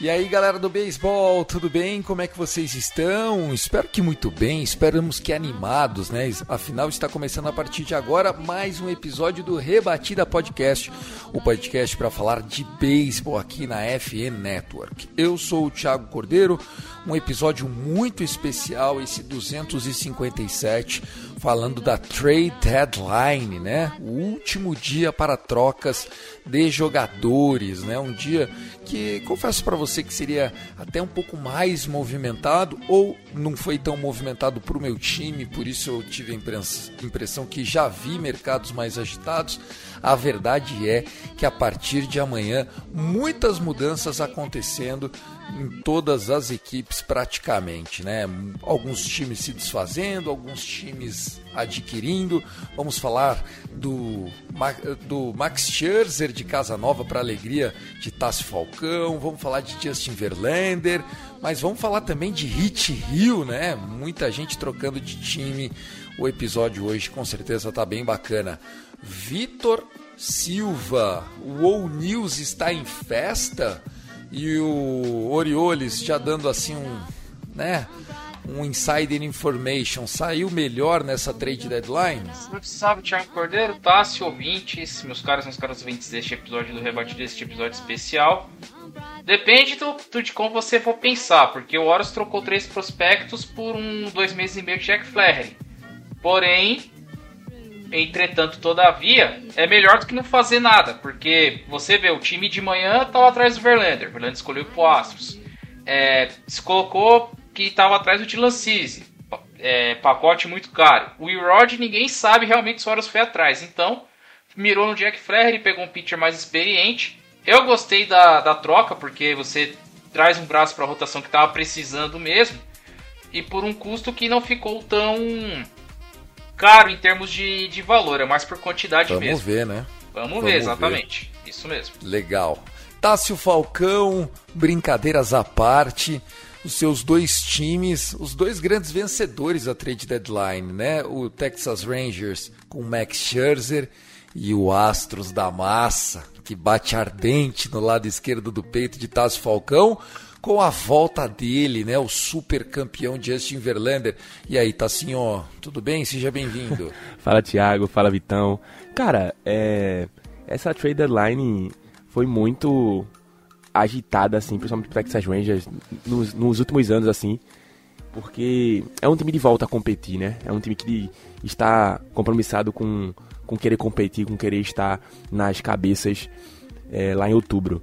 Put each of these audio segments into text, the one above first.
E aí galera do beisebol, tudo bem? Como é que vocês estão? Espero que muito bem, esperamos que animados, né? Afinal, está começando a partir de agora mais um episódio do Rebatida Podcast, o podcast para falar de beisebol aqui na FN Network. Eu sou o Thiago Cordeiro, um episódio muito especial, esse 257, falando da Trade Deadline, né? O último dia para trocas de jogadores, né? Um dia que confesso para você que seria até um pouco mais movimentado ou não foi tão movimentado para o meu time, por isso eu tive a impressão que já vi mercados mais agitados. A verdade é que a partir de amanhã muitas mudanças acontecendo em todas as equipes praticamente, né? Alguns times se desfazendo, alguns times adquirindo. Vamos falar do, do Max Scherzer de Casa Nova para alegria de Tassi Falcão. Vamos falar de Justin Verlander, mas vamos falar também de Hit Hill, né? Muita gente trocando de time. O episódio hoje com certeza tá bem bacana. Vitor Silva, o All News está em festa e o Orioles já dando assim um, né, um insider information, saiu melhor nessa trade deadline? Salve, Thiago Cordeiro, Tássio, ouvintes, meus caras os caras ouvintes deste episódio do Rebate deste episódio especial. Depende do, do, de como você for pensar, porque o Horus trocou três prospectos por um dois meses e meio de Jack Flaherty. Porém, entretanto, todavia, é melhor do que não fazer nada, porque você vê, o time de manhã estava atrás do Verlander, o Verlander escolheu pro Astros. É, se colocou que estava atrás do Dylan Cease, é, pacote muito caro. O Rod ninguém sabe realmente se o Horus foi atrás, então mirou no Jack Flaherty, pegou um pitcher mais experiente. Eu gostei da, da troca, porque você traz um braço para a rotação que estava precisando mesmo, e por um custo que não ficou tão caro em termos de, de valor, é mais por quantidade Vamos mesmo. Vamos ver, né? Vamos, Vamos ver, exatamente. Ver. Isso mesmo. Legal. Tássio Falcão, brincadeiras à parte, os seus dois times, os dois grandes vencedores da trade deadline, né? O Texas Rangers com Max Scherzer e o Astros da Massa, que bate ardente no lado esquerdo do peito de Tássio Falcão com a volta dele, né, o super campeão Justin Verlander. E aí, Tassinho, tudo bem? Seja bem-vindo. fala, Thiago, fala, Vitão. Cara, é... essa trade deadline foi muito agitada, assim, principalmente pro Texas Rangers, nos, nos últimos anos, assim, porque é um time de volta a competir, né? É um time que está compromissado com, com querer competir, com querer estar nas cabeças é, lá em outubro.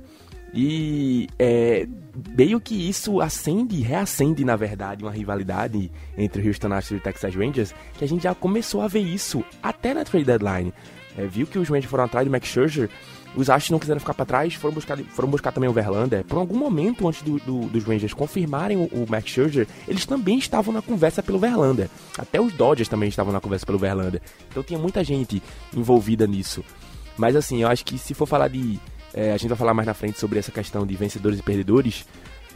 E é, meio que isso acende, reacende, na verdade, uma rivalidade entre o Houston Astros e o Texas Rangers, que a gente já começou a ver isso até na trade deadline. É, viu que os Rangers foram atrás do Max Scherzer, os Astros não quiseram ficar para trás, foram buscar, foram buscar também o Verlander. Por algum momento, antes do, do, dos Rangers confirmarem o, o, Max Scherzer, eles também estavam na conversa pelo Verlander. Até os Dodgers também estavam na conversa pelo Verlander. Então tinha muita gente envolvida nisso. Mas assim, eu acho que se for falar de é, a gente vai falar mais na frente sobre essa questão de vencedores e perdedores.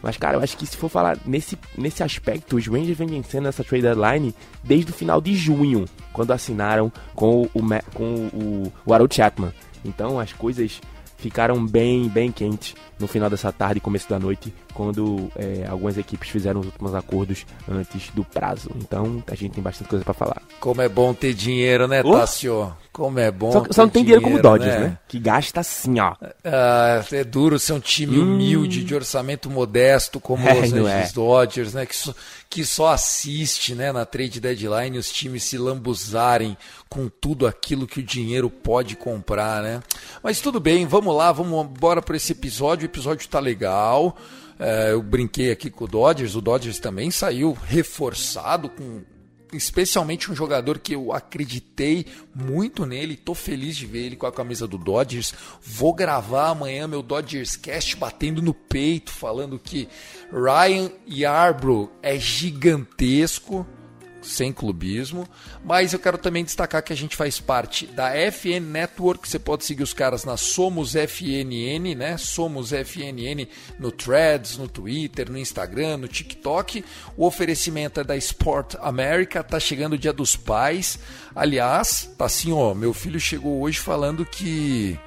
Mas, cara, eu acho que se for falar nesse, nesse aspecto, os Rangers vêm vencendo essa trade deadline desde o final de junho, quando assinaram com o, com o, o Harold Chapman. Então, as coisas ficaram bem, bem quentes no final dessa tarde e começo da noite, quando é, algumas equipes fizeram os últimos acordos antes do prazo. Então, a gente tem bastante coisa para falar. Como é bom ter dinheiro, né, oh? Tassio? Como é bom. Só, só não tem dinheiro, dinheiro como Dodgers, né? né? Que gasta assim, ó. Ah, é duro ser um time hum. humilde, de orçamento modesto, como é, os Angeles é. Dodgers, né? Que só, que só assiste, né, na trade deadline os times se lambuzarem com tudo aquilo que o dinheiro pode comprar, né? Mas tudo bem, vamos lá, vamos embora para esse episódio. O episódio tá legal. É, eu brinquei aqui com o Dodgers, o Dodgers também saiu reforçado com especialmente um jogador que eu acreditei muito nele, tô feliz de ver ele com a camisa do Dodgers. Vou gravar amanhã meu Dodgers Cast batendo no peito, falando que Ryan Yarbrough é gigantesco sem clubismo, mas eu quero também destacar que a gente faz parte da FN Network, você pode seguir os caras na Somos FNN, né? Somos FNN no Threads, no Twitter, no Instagram, no TikTok. O oferecimento é da Sport America, tá chegando o Dia dos Pais. Aliás, tá assim, ó, meu filho chegou hoje falando que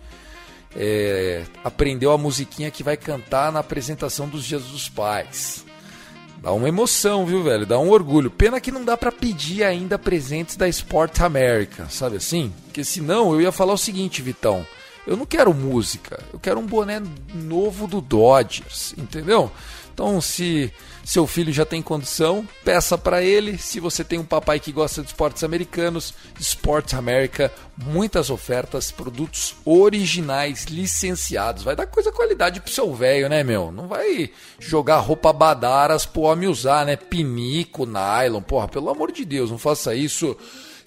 é, aprendeu a musiquinha que vai cantar na apresentação dos Dias dos Pais. Dá uma emoção, viu, velho? Dá um orgulho. Pena que não dá para pedir ainda presentes da Sport America, sabe assim? Porque senão eu ia falar o seguinte, Vitão. Eu não quero música, eu quero um boné novo do Dodgers, entendeu? Então, se seu filho já tem condição, peça para ele. Se você tem um papai que gosta de esportes americanos, Sports America, muitas ofertas, produtos originais, licenciados. Vai dar coisa qualidade pro seu velho, né, meu? Não vai jogar roupa badaras pro homem usar, né? Pinico, nylon, porra, pelo amor de Deus, não faça isso.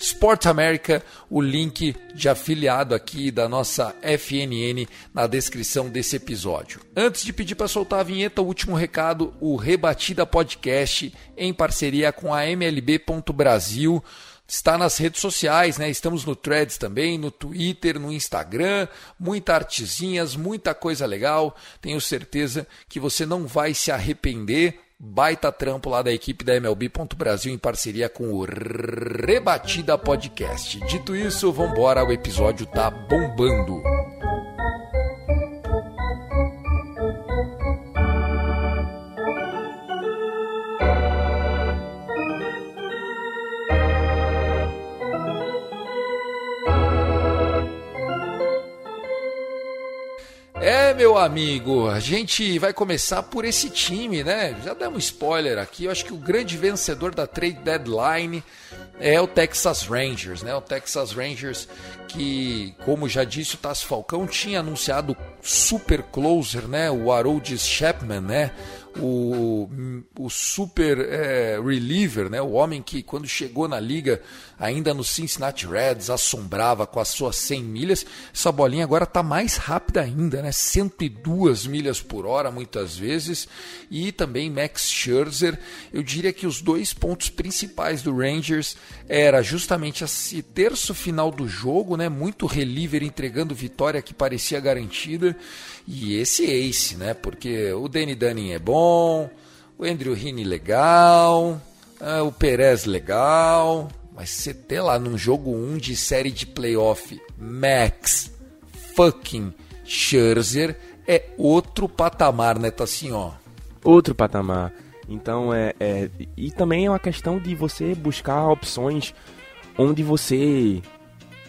Sport America, o link de afiliado aqui da nossa FNN na descrição desse episódio. Antes de pedir para soltar a vinheta, o último recado, o Rebatida Podcast em parceria com a MLB.Brasil está nas redes sociais, né? Estamos no Threads também, no Twitter, no Instagram, muita artezinhas, muita coisa legal. Tenho certeza que você não vai se arrepender. Baita trampo lá da equipe da MLB.Brasil em parceria com o Rebatida Podcast. Dito isso, vambora, o episódio tá bombando. Meu amigo, a gente vai começar por esse time, né? Já demos spoiler aqui. Eu acho que o grande vencedor da trade deadline é o Texas Rangers, né? O Texas Rangers que, como já disse o Tassi Falcão, tinha anunciado super closer, né? O Haroldis Chapman, né? O, o super é, reliever, né? o homem que quando chegou na liga, ainda no Cincinnati Reds, assombrava com as suas 100 milhas. Essa bolinha agora está mais rápida ainda, né? 102 milhas por hora muitas vezes. E também Max Scherzer. Eu diria que os dois pontos principais do Rangers era justamente esse terço final do jogo, né? muito reliever entregando vitória que parecia garantida e esse ace, né? Porque o Danny Dunning é bom, o Andrew Heaney legal, é, o Perez legal, mas você ter lá num jogo 1 de série de playoff, Max fucking Scherzer é outro patamar, né? Tá assim, ó. Outro patamar. Então é, é, E também é uma questão de você buscar opções onde você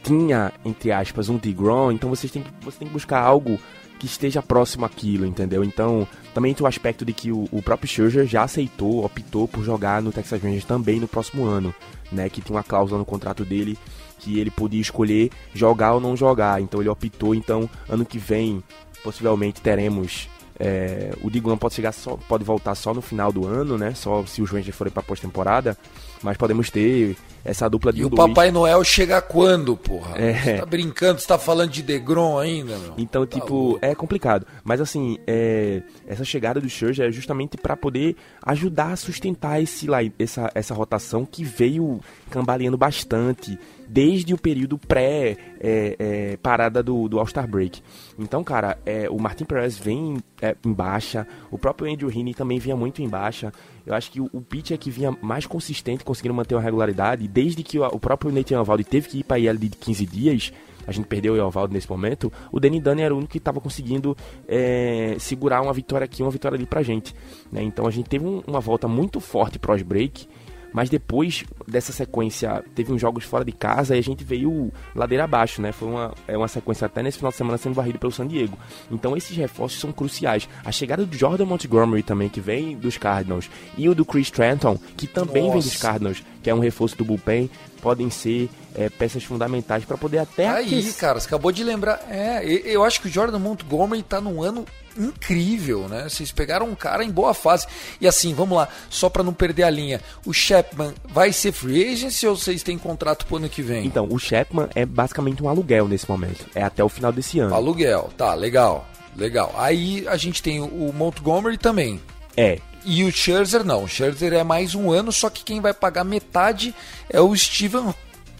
tinha, entre aspas, um Degrom, então você tem, você tem que buscar algo que esteja próximo àquilo, entendeu? Então, também tem o aspecto de que o, o próprio Scherzer já aceitou, optou por jogar no Texas Rangers também no próximo ano, né? Que tinha uma cláusula no contrato dele que ele podia escolher jogar ou não jogar. Então ele optou, então ano que vem possivelmente teremos é, o Diglan pode chegar só, pode voltar só no final do ano, né? Só se os Rangers forem para pós-temporada, mas podemos ter essa dupla de E o Papai Noel chega quando, porra? É. Você tá brincando, você tá falando de Degrom ainda, meu? Então, tá tipo, louco. é complicado. Mas assim, é, essa chegada do Scherzer é justamente para poder ajudar a sustentar esse, essa, essa rotação que veio cambaleando bastante desde o período pré-parada é, é, do, do All-Star Break. Então, cara, é, o Martin Perez vem é, em baixa, o próprio Andrew Heaney também vinha muito em baixa. Eu acho que o, o pitch é que vinha mais consistente, conseguindo manter uma regularidade, desde que o, o próprio Nathan Eovaldi teve que ir para IL de 15 dias, a gente perdeu o Eovaldo nesse momento, o Danny Dunn era o único que estava conseguindo é, segurar uma vitória aqui, uma vitória ali pra gente. Né? Então a gente teve um, uma volta muito forte pós-break, mas depois dessa sequência, teve uns jogos fora de casa e a gente veio ladeira abaixo, né? Foi uma, é uma sequência até nesse final de semana sendo varrido pelo San Diego. Então esses reforços são cruciais. A chegada do Jordan Montgomery também, que vem dos Cardinals, e o do Chris Trenton, que também Nossa. vem dos Cardinals, que é um reforço do bullpen, podem ser é, peças fundamentais para poder até Aí, aquecer. cara, você acabou de lembrar. É, eu acho que o Jordan Montgomery tá num ano incrível, né? Vocês pegaram um cara em boa fase. E assim, vamos lá, só pra não perder a linha. O Chapman vai ser free agency ou vocês têm contrato pro ano que vem? Então, o Chapman é basicamente um aluguel nesse momento. É até o final desse ano. Aluguel, tá, legal, legal. Aí a gente tem o Montgomery também. É, E o Scherzer não, o Scherzer é mais um ano, só que quem vai pagar metade é o Steven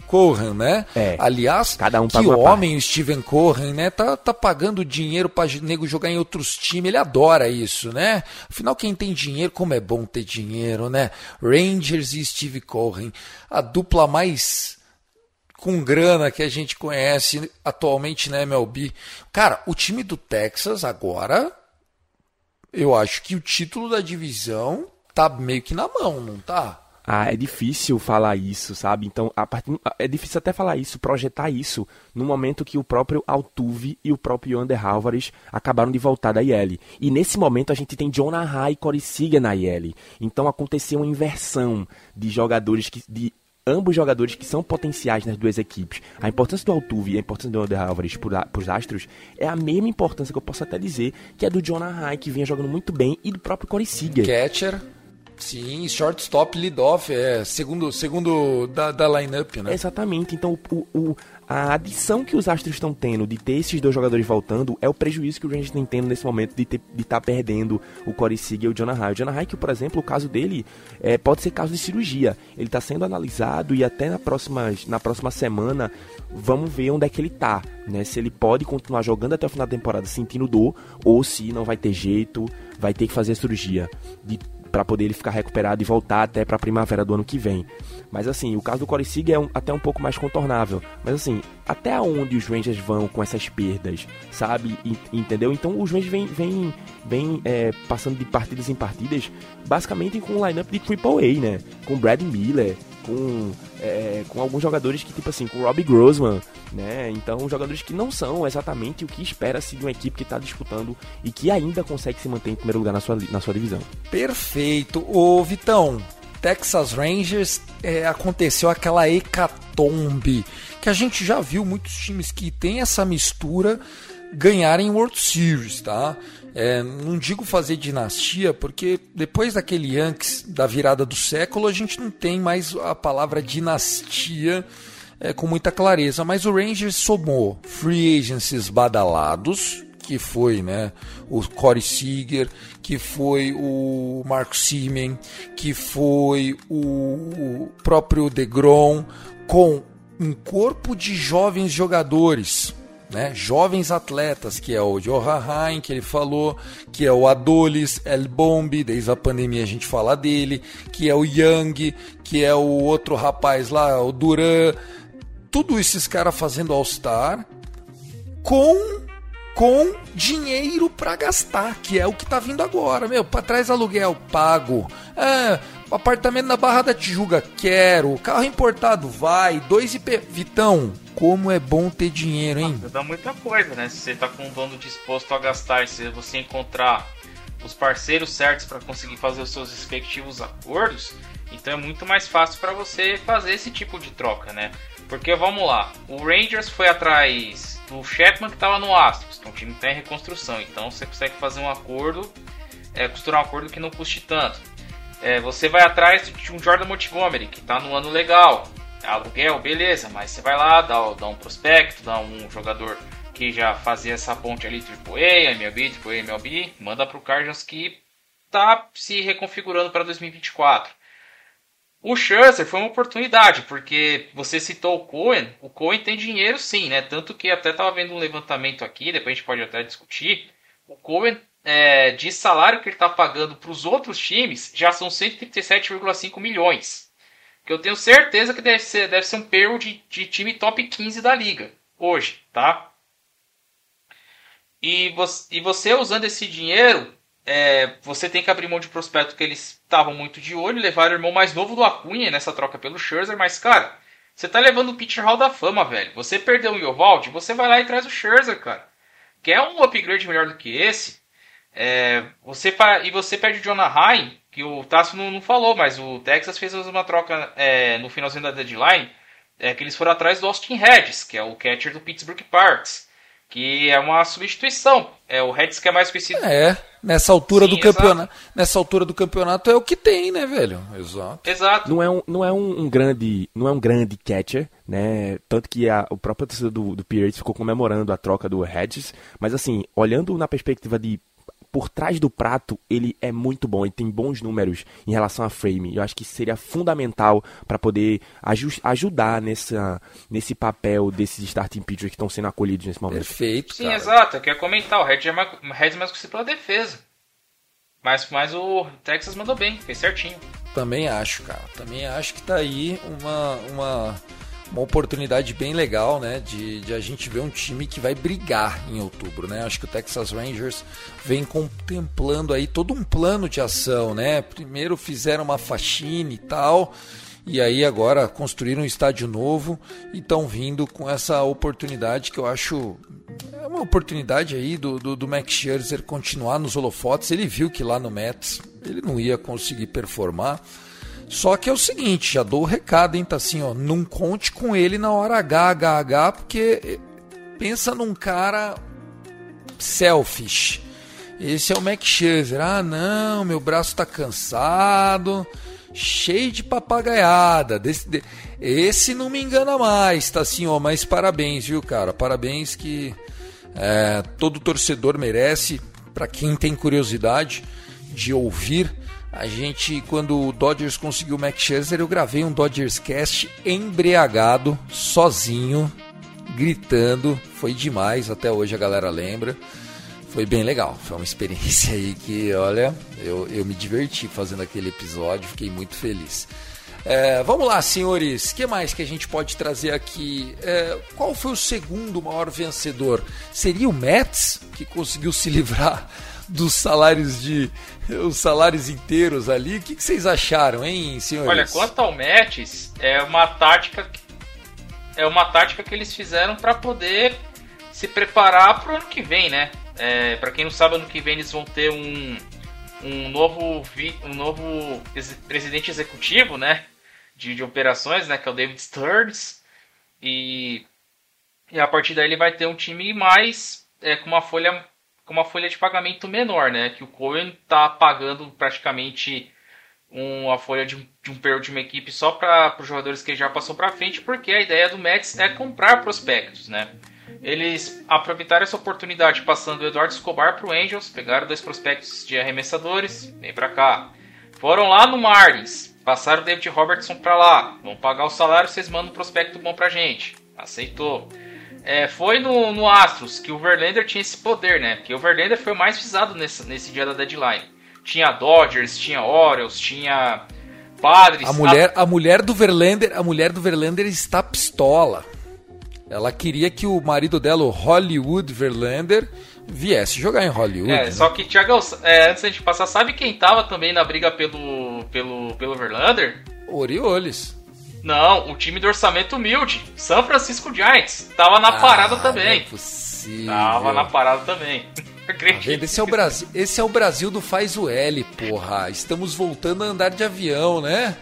Cohen, né? É. Aliás, Cada um que homem o Steven Cohen, né? Tá, tá pagando dinheiro pra nego jogar em outros times, ele adora isso, né? Afinal, quem tem dinheiro, como é bom ter dinheiro, né? Rangers e Steve Cohen, a dupla mais com grana que a gente conhece atualmente na MLB. Cara, o time do Texas agora, eu acho que o título da divisão tá meio que na mão, não tá? Ah, é difícil falar isso, sabe? Então, a partir, é difícil até falar isso, projetar isso, no momento que o próprio Altuve e o próprio Ander Álvares acabaram de voltar da IL. E nesse momento a gente tem Jonah High e Corey Seager na IL. Então aconteceu uma inversão de jogadores que de ambos jogadores que são potenciais nas duas equipes. A importância do Altuve e a importância do Ander Álvares para os Astros é a mesma importância que eu posso até dizer que é do Jonah High, que vinha jogando muito bem, e do próprio Corey Seager. Catcher, sim, shortstop, lead-off, é segundo, segundo da, da lineup, né? Exatamente. Então, o, o- a adição que os Astros estão tendo de ter esses dois jogadores voltando é o prejuízo que o Rangers está tendo nesse momento de estar perdendo o Corey Seager e o Jonah High. O Jonah High, que, por exemplo, o caso dele é, pode ser caso de cirurgia. Ele está sendo analisado e até na próxima, na próxima semana vamos ver onde é que ele tá, né? Se ele pode continuar jogando até o final da temporada sentindo dor ou se não vai ter jeito, vai ter que fazer cirurgia de para poder ele ficar recuperado e voltar até para a primavera do ano que vem. Mas assim, o caso do Corey Seager é um- até um pouco mais contornável. Mas assim, até onde os Rangers vão com essas perdas, sabe? E- entendeu? Então os Rangers vêm vem, vem, é, passando de partidas em partidas, basicamente com um lineup de Triple A, né? Com Brad Miller, com, é, com alguns jogadores que, tipo assim, com o Robbie Grossman, né? Então, jogadores que não são exatamente o que espera-se de uma equipe que está disputando e que ainda consegue se manter em primeiro lugar na sua, na sua divisão. Perfeito. Ô, Vitão, Texas Rangers é, aconteceu aquela hecatombe que a gente já viu muitos times que têm essa mistura ganharem World Series, tá? É, não digo fazer dinastia, porque depois daquele Yankees da virada do século, a gente não tem mais a palavra dinastia é, com muita clareza. Mas o Rangers somou free agencies badalados, que foi né, o Corey Seager, que foi o Marco Simen, que foi o, o próprio DeGrom, com um corpo de jovens jogadores, né, jovens atletas, que é o Johan Hein, que ele falou, que é o Adolis, El Bombi, desde a pandemia a gente fala dele, que é o Young, que é o outro rapaz lá, o Duran, tudo esses caras fazendo All-Star com com dinheiro pra gastar, que é o que tá vindo agora, meu, para trás aluguel pago. É, apartamento na Barra da Tijuca, quero. Carro importado, vai. 2 IP. Vitão, como é bom ter dinheiro, hein? Dá muita coisa, né? Se você tá com um dono disposto a gastar, se você encontrar os parceiros certos para conseguir fazer os seus respectivos acordos, então é muito mais fácil para você fazer esse tipo de troca, né? Porque vamos lá, o Rangers foi atrás do Chapman que estava no Astros, que é um time que está em reconstrução, então você consegue fazer um acordo, é, costurar um acordo que não custe tanto. É, você vai atrás de um Jordan Montgomery, que está no ano legal, aluguel, beleza, mas você vai lá, dá, dá um prospecto, dá um jogador que já fazia essa ponte ali, AAA, MLB, AAA, MLB, manda para o Cardinals que tá se reconfigurando para 2024. O Scherzer foi uma oportunidade, porque você citou o Cohen, o Cohen tem dinheiro sim, né? Tanto que até estava vendo um levantamento aqui, depois a gente pode até discutir. O Cohen, é, de salário que ele está pagando para os outros times, já são 137,5 milhões. Que eu tenho certeza que deve ser, deve ser um payroll de, de time top 15 da liga, hoje, tá? E você, e você usando esse dinheiro, é, você tem que abrir mão de prospecto que eles estavam muito de olho, levaram o irmão mais novo do Acunha nessa troca pelo Scherzer, mas cara, você tá levando o Pitcher Hall da Fama, velho. Você perdeu o Yovaldi, você vai lá e traz o Scherzer, cara. Quer um upgrade melhor do que esse? É, você e você perde o Jonah Hine, que o Tasso não, não falou, mas o Texas fez uma troca é, no finalzinho da deadline, é, que eles foram atrás do Austin Hedges, que é o catcher do Pittsburgh Pirates, que é uma substituição. É o Hedges que é mais conhecido. É, nessa altura Sim, do campeonato, nessa altura do campeonato é o que tem, né, velho? Exato. Exato. Não é um, não é um, um grande, não é um grande catcher, né? Tanto que a, o próprio torcedor do, do Pirates ficou comemorando a troca do Hedges, mas assim, olhando na perspectiva de por trás do prato, ele é muito bom, ele tem bons números em relação a frame. Eu acho que seria fundamental para poder aju- ajudar nessa, nesse papel desses starting pitchers que estão sendo acolhidos nesse momento. Perfeito, Sim, cara. exato. Eu queria comentar, o Hedges é mais, é mais conhecido pela defesa. Mas, mas o Texas mandou bem, fez certinho. Também acho, cara. Também acho que tá aí uma, uma, uma oportunidade bem legal, né? De, de a gente ver um time que vai brigar em outubro, né? Acho que o Texas Rangers vem contemplando aí todo um plano de ação, né? Primeiro fizeram uma faxina e tal. E aí agora construíram um estádio novo e estão vindo com essa oportunidade que eu acho é uma oportunidade aí do, do, do Max Scherzer continuar nos holofotes. Ele viu que lá no Mets ele não ia conseguir performar. Só que é o seguinte, já dou o recado, hein, tá assim, ó, não conte com ele na hora H, H, H, porque eh, pensa num cara selfish. Esse é o Max Scherzer. Ah, não, meu braço tá cansado, cheio de papagaiada. Desse, de- esse não me engana mais, tá assim, ó, mas parabéns, viu, cara? Parabéns que é, todo torcedor merece. Para quem tem curiosidade de ouvir, a gente, quando o Dodgers conseguiu o Max Scherzer, eu gravei um Dodgers Cast embriagado, sozinho, gritando. Foi demais, até hoje a galera lembra. Foi bem legal, foi uma experiência aí que, olha, eu, eu me diverti fazendo aquele episódio, fiquei muito feliz. É, vamos lá, senhores, o que mais que a gente pode trazer aqui? É, qual foi o segundo maior vencedor? Seria o Mets, que conseguiu se livrar dos salários de. os salários inteiros ali? O que, que vocês acharam, hein, senhores? Olha, quanto ao Mets, é uma tática é uma tática que eles fizeram para poder se preparar para o ano que vem, né? É, para quem não sabe, ano que vem eles vão ter um, um novo vi- um novo presidente executivo, né? De, de operações, né? Que é o David Stearns e e a partir daí ele vai ter um time mais é, com uma folha com uma folha de pagamento menor, né? Que o Cohen tá pagando praticamente uma folha de de um período de uma equipe só para os jogadores que já passou para frente, porque a ideia do Mets é comprar prospectos, né? Eles aproveitaram essa oportunidade passando o Eduardo Escobar para o Angels, pegaram dois prospectos de arremessadores, vem para cá. Foram lá no Marlins, passaram o David Robertson para lá, vão pagar o salário, vocês mandam um prospecto bom pra gente. Aceitou. É, foi no, no Astros que o Verlander tinha esse poder, né? Porque o Verlander foi o mais visado nesse, nesse dia da deadline. Tinha Dodgers, tinha Orioles, tinha Padres. A mulher, a mulher do Verlander, a mulher do Verlander está pistola. Ela queria que o marido dela, o Hollywood Verlander, viesse jogar em Hollywood. É, né? só que, Thiagão, é, antes da gente passar, sabe quem tava também na briga pelo, pelo, pelo Verlander? Orioles. Não, o time do orçamento humilde, San Francisco Giants. Tava na parada Ah, também. Não é possível. Tava na parada também. Tá Acredito. vendo? Esse é o Brasil, esse é o Brasil do faz o L, porra. Estamos voltando a andar de avião, né?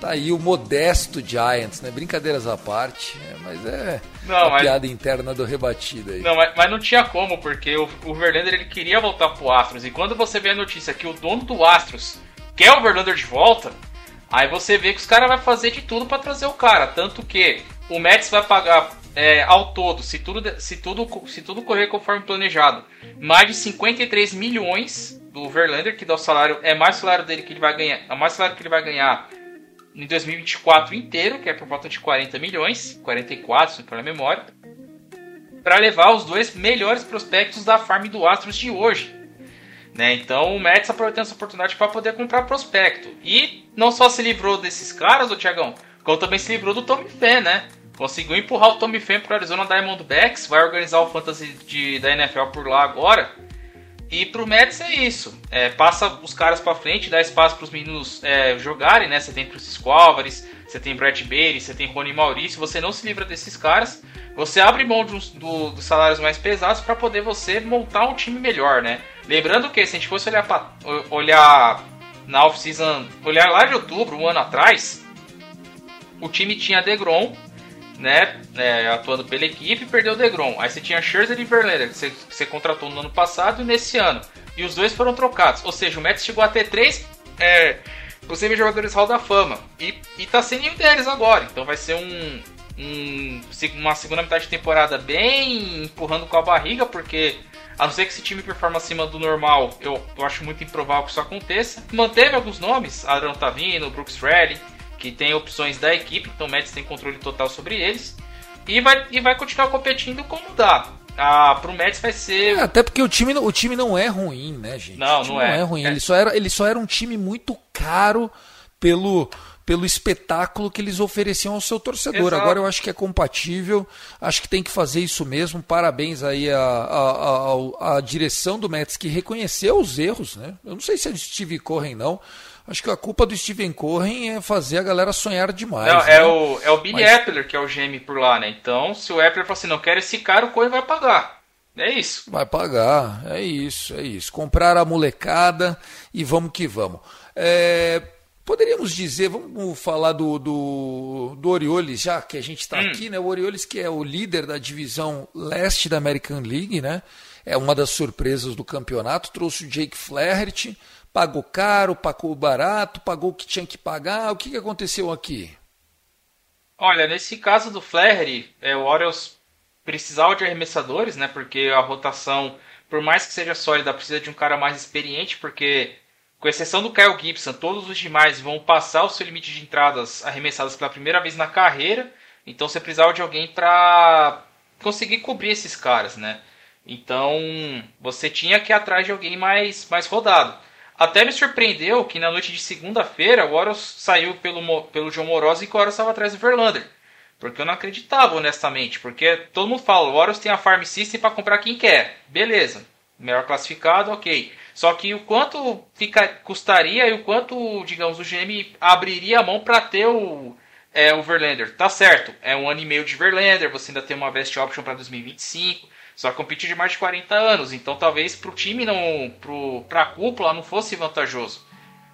Tá aí o modesto Giants, né? Brincadeiras à parte, é, mas é Não, a mas- piada interna do rebatido aí. Não, mas, mas não tinha como, porque o, o Verlander ele queria voltar pro Astros. E quando você vê a notícia que o dono do Astros quer o Verlander de volta, aí você vê que os caras vão fazer de tudo pra trazer o cara. Tanto que o Mets vai pagar é, ao todo, se tudo, se, tudo, se tudo correr conforme planejado, mais de 53 milhões do Verlander, que dá o salário, é mais salário dele que ele vai ganhar, é mais salário que ele vai ganhar em 2024 inteiro, que é por volta de 40 milhões, 44 se não for a memória para levar os dois melhores prospectos da farm do Astros de hoje. Né? Então o Mets aproveitando essa oportunidade para poder comprar prospecto. E não só se livrou desses caras, o Thiagão, como também se livrou do Tommy Fan, né? Conseguiu empurrar o Tommy Fan para Arizona Diamondbacks, vai organizar o Fantasy de, da NFL por lá agora. E pro Mets é isso. É, passa os caras para frente, dá espaço para os meninos é, jogarem, né? Você tem Francisco Álvares, você tem Brett Bailey, você tem Rony Maurício. Você não se livra desses caras. Você abre mão dos, do, dos salários mais pesados para poder você montar um time melhor, né? Lembrando que se a gente fosse olhar, pra, olhar na off-season, olhar lá de outubro, um ano atrás, o time tinha DeGrom, né, é, atuando pela equipe, perdeu o DeGrom. Aí você tinha Scherzer e Verlander, que você, que você contratou no ano passado e nesse ano. E os dois foram trocados. Ou seja, o Mets chegou a ter três é, possíveis jogadores Hall da Fama. E, e tá sem nenhum deles agora. Então vai ser um, um, uma segunda metade de temporada bem empurrando com a barriga, porque a não ser que esse time performe acima do normal, eu, eu acho muito improvável que isso aconteça. Manteve alguns nomes, Adriano Tavino, Brooks Reilly, que tem opções da equipe, então o Mets tem controle total sobre eles. E vai, e vai continuar competindo como dá. Ah, pro Mets vai ser. É, até porque o time, o time não é ruim, né, gente? Não, não é. Não é ruim. É. Ele, só era, ele só era um time muito caro pelo, pelo espetáculo que eles ofereciam ao seu torcedor. Exato. Agora eu acho que é compatível, acho que tem que fazer isso mesmo. Parabéns aí à, direção do Mets que reconheceu os erros, né? Eu não sei se é de Steve Corren, não. Acho que a culpa do Steven Corren é fazer a galera sonhar demais. Não, é né? é, o, é o Billy Mas... Epler que é o GM por lá, né? Então, se o Epler falar assim, não quero esse cara, o Corren vai pagar. É isso. Vai pagar, é isso, é isso. Comprar a molecada e vamos que vamos. É, poderíamos dizer, vamos falar do, do, do Orioles, já que a gente está hum. aqui, né? O Orioles que é o líder da divisão leste da American League, né? É uma das surpresas do campeonato. Trouxe o Jake Flaherty, Pagou caro, pagou barato, pagou o que tinha que pagar. O que, que aconteceu aqui? Olha, nesse caso do Flaherty, é, o Orioles precisava de arremessadores, né? Porque a rotação, por mais que seja sólida, precisa de um cara mais experiente, porque com exceção do Kyle Gibson, todos os demais vão passar o seu limite de entradas arremessadas pela primeira vez na carreira. Então você precisava de alguém para conseguir cobrir esses caras, né? Então você tinha que ir atrás de alguém mais, mais rodado. Até me surpreendeu que na noite de segunda-feira o Orioles saiu pelo, pelo João Morosa e que o Orioles estava atrás do Verlander. Porque eu não acreditava, honestamente. Porque todo mundo fala, o Orioles tem a Farm System para comprar quem quer. Beleza. Melhor classificado, ok. Só que o quanto fica, custaria e o quanto, digamos, o GM abriria a mão para ter o, é, o Verlander. Tá certo, é um ano e meio de Verlander, você ainda tem uma best option para 2025. Só competiu de mais de 40 anos, então talvez para o time não, para a cúpula não fosse vantajoso,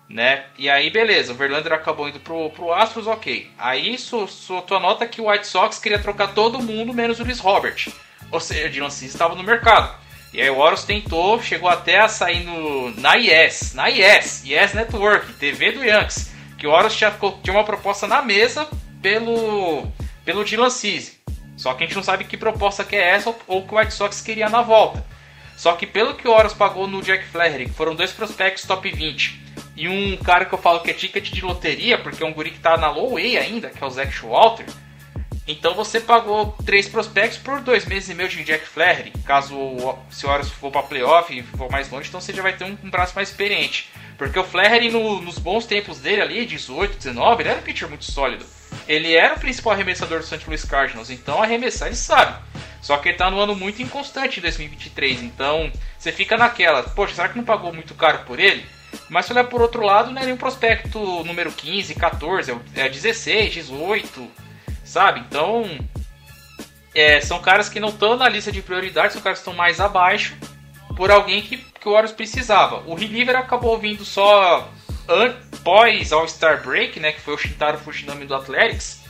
né? E aí beleza, o Verlander acabou indo pro, pro Astros, ok. Aí soltou a nota que o White Sox queria trocar todo mundo menos o Luiz Robert, ou seja, Dylan Cease estava no mercado. E aí o Orus tentou, chegou até a sair no, na IES, na IES, IES Network, TV do Yankees, que o Orus tinha, tinha uma proposta na mesa pelo, pelo Dylan Cease. Só que a gente não sabe que proposta que é essa ou que o White Sox queria na volta. Só que pelo que o Orioles pagou no Jack Flaherty, foram dois prospectos top 20, e um cara que eu falo que é ticket de loteria, porque é um guri que tá na low way ainda, que é o Zach Walter. Então você pagou três prospectos por dois meses e meio de Jack Flaherty. Caso o Orioles for para playoff e for mais longe, então você já vai ter um, um braço mais experiente. Porque o Flaherty no, nos bons tempos dele ali, 18, 19, ele era um pitcher muito sólido. Ele era o principal arremessador do St. Louis Cardinals, então arremessar ele sabe. Só que ele tá no ano muito inconstante em 2023, então você fica naquela, poxa, será que não pagou muito caro por ele? Mas se olhar por outro lado, não é nenhum prospecto número 15, 14, é 16, 18, sabe? Então, é, são caras que não estão na lista de prioridades, são caras que estão mais abaixo por alguém que, que o Warriors precisava. O reliever acabou vindo só pós All-Star Break, né, que foi o Shintaro Fujinami do Athletics.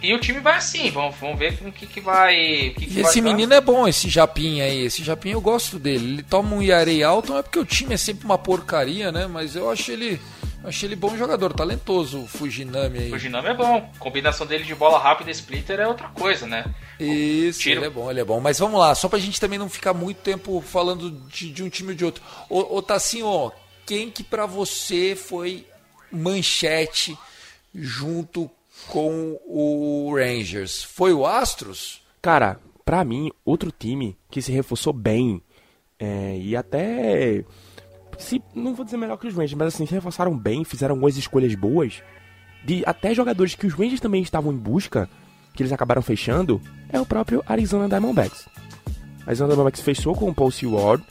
E o time vai assim, vamos, vamos ver com o que, que vai. Que que esse menino é bom, esse Japinha aí. Esse Japinha eu gosto dele. Ele toma um Yarei alto, não é porque o time é sempre uma porcaria, né? Mas eu acho ele. Achei ele bom jogador, talentoso, o Fujinami aí. Fujinami é bom. A combinação dele de bola rápida e splitter é outra coisa, né? Isso, Tiro... ele é bom, ele é bom. Mas vamos lá, só pra gente também não ficar muito tempo falando de, de um time ou de outro. Ô, ô Tassinho, quem que para você foi manchete junto com o Rangers? Foi o Astros? Cara, para mim, outro time que se reforçou bem é, e até. Se, não vou dizer melhor que os Rangers, mas assim, se reforçaram bem, fizeram algumas escolhas boas. De até jogadores que os Rangers também estavam em busca, que eles acabaram fechando, é o próprio Arizona Diamondbacks. A Arizona Diamondbacks fechou com o Paul Seward,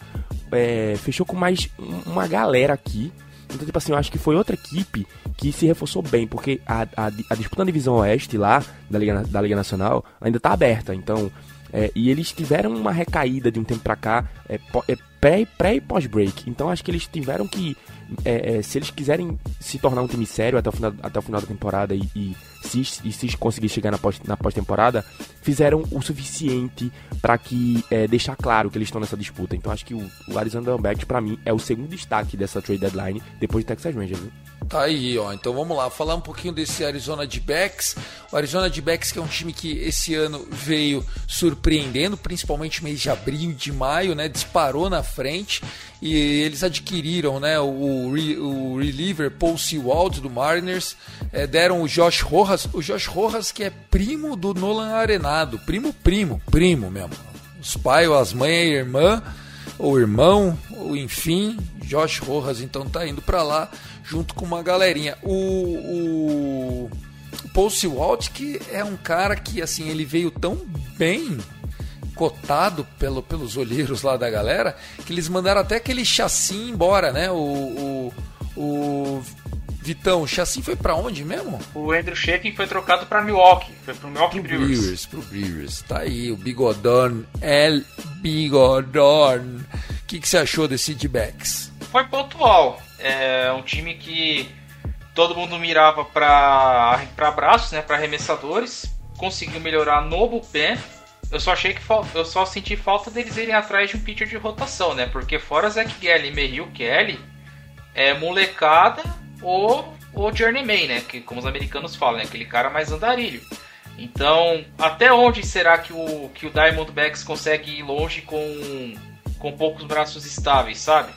é, fechou com mais uma galera aqui. Então, tipo assim, eu acho que foi outra equipe que se reforçou bem, porque a, a, a disputa da divisão oeste lá, da Liga, da Liga Nacional, ainda tá aberta. Então, é, e eles tiveram uma recaída de um tempo pra cá, é, é pré, pré e pós-break. Então acho que eles tiveram que, é, é, se eles quiserem se tornar um time sério até o final, até o final da temporada e, e se, e se conseguir chegar na pós, na pós-temporada, fizeram o suficiente para que é, deixar claro que eles estão nessa disputa. Então acho que o, o Arizona Diamondbacks para mim é o segundo destaque dessa trade deadline depois de Texas Rangers. Tá aí, ó. Então vamos lá, falar um pouquinho desse Arizona D-Backs. O Arizona D-Backs que é um time que esse ano veio surpreendendo, principalmente mês de abril e de maio, né? Disparou na frente e eles adquiriram, né? O, o reliever Paul Sewald do Mariners, é, deram o Josh Rojas, o Josh Rojas que é primo do Nolan Arenado, primo, primo, primo mesmo. Os pais, as mães, a irmã, ou irmão, ou enfim, Josh Rojas então tá indo para lá junto com uma galerinha. O, o, o Paul Sewald, que é um cara que assim ele veio tão bem cotado pelo, pelos olheiros lá da galera que eles mandaram até aquele chassi embora, né? O, o, o Vitão, o chassi foi para onde mesmo? O Andrew Shepin foi trocado para Milwaukee, foi pro Milwaukee pro Brewers. Brewers. Pro Brewers, tá aí, o Bigodon, El Bigodon. O que, que você achou desse D-backs? Foi pontual, é um time que todo mundo mirava para para braços, né, para arremessadores. Conseguiu melhorar no bullpen. Eu só achei que eu só senti falta deles irem atrás de um pitcher de rotação, né? Porque fora Zach Gallen e Merrill Kelly, é molecada ou o journeyman, né? Que como os americanos falam, né? Aquele cara mais andarilho. Então, até onde será que o que o Diamondbacks consegue ir longe com com poucos braços estáveis, sabe?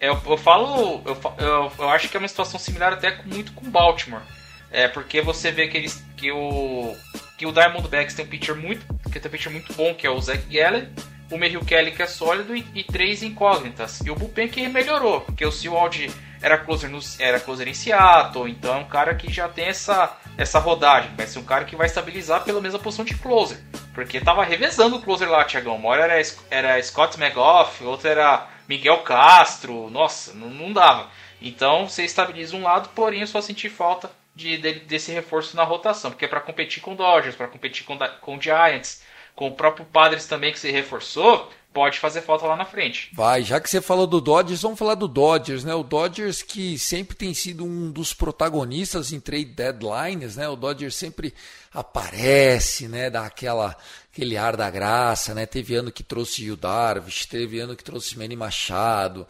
Eu, eu falo, eu, eu, eu, acho que é uma situação similar até muito com Baltimore. É, porque você vê que, eles, que o que o Diamondbacks tem um pitcher muito, que um pitcher muito bom, que é o Zach Gallen, o Merrill Kelly que é sólido e, e, três incógnitas. E o bullpen que melhorou, porque o Sewald era closer, no, era closer em Seattle, então é um cara que já tem essa, essa rodagem, vai ser um cara que vai estabilizar pelo menos a posição de closer. Porque tava revezando o closer lá, Thiagão. Uma hora era, era Scott McGough, outra era Miguel Castro, nossa, não, não dava. Então você estabiliza um lado, porém eu só senti falta de, de desse reforço na rotação, porque é para competir com Dodgers, para competir com, com Giants, com o próprio Padres também que se reforçou, pode fazer falta lá na frente. Vai, já que você falou do Dodgers, vamos falar do Dodgers, né? O Dodgers que sempre tem sido um dos protagonistas em trade deadlines, né? O Dodgers sempre aparece, né? Dá aquela, aquele ar da graça, né? Teve ano que trouxe o Darvish, teve ano que trouxe Manny Machado.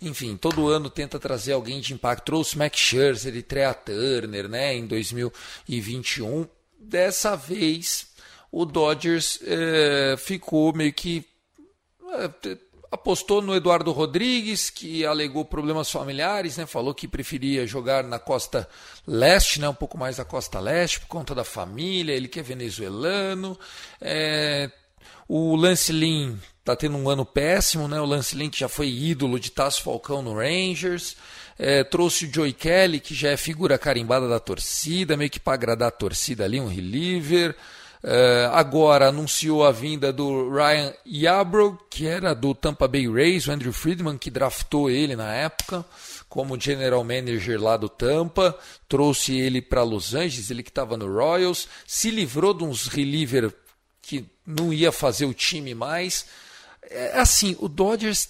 Enfim, todo ano tenta trazer alguém de impacto. Trouxe Max Scherzer e Trea Turner, né? Em 2021. Dessa vez, o Dodgers é, ficou meio que apostou no Eduardo Rodrigues, que alegou problemas familiares, né? falou que preferia jogar na costa leste, né? um pouco mais da costa leste, por conta da família, ele que é venezuelano. É... O Lance está tendo um ano péssimo, né? o Lance que já foi ídolo de Tasso Falcão no Rangers. É, trouxe o Joey Kelly, que já é figura carimbada da torcida, meio que para agradar a torcida ali, um reliever. Uh, agora anunciou a vinda do Ryan Yarbrough, que era do Tampa Bay Rays, o Andrew Friedman, que draftou ele na época como general manager lá do Tampa, trouxe ele para Los Angeles, ele que estava no Royals, se livrou de uns reliever que não ia fazer o time mais. É, assim, o Dodgers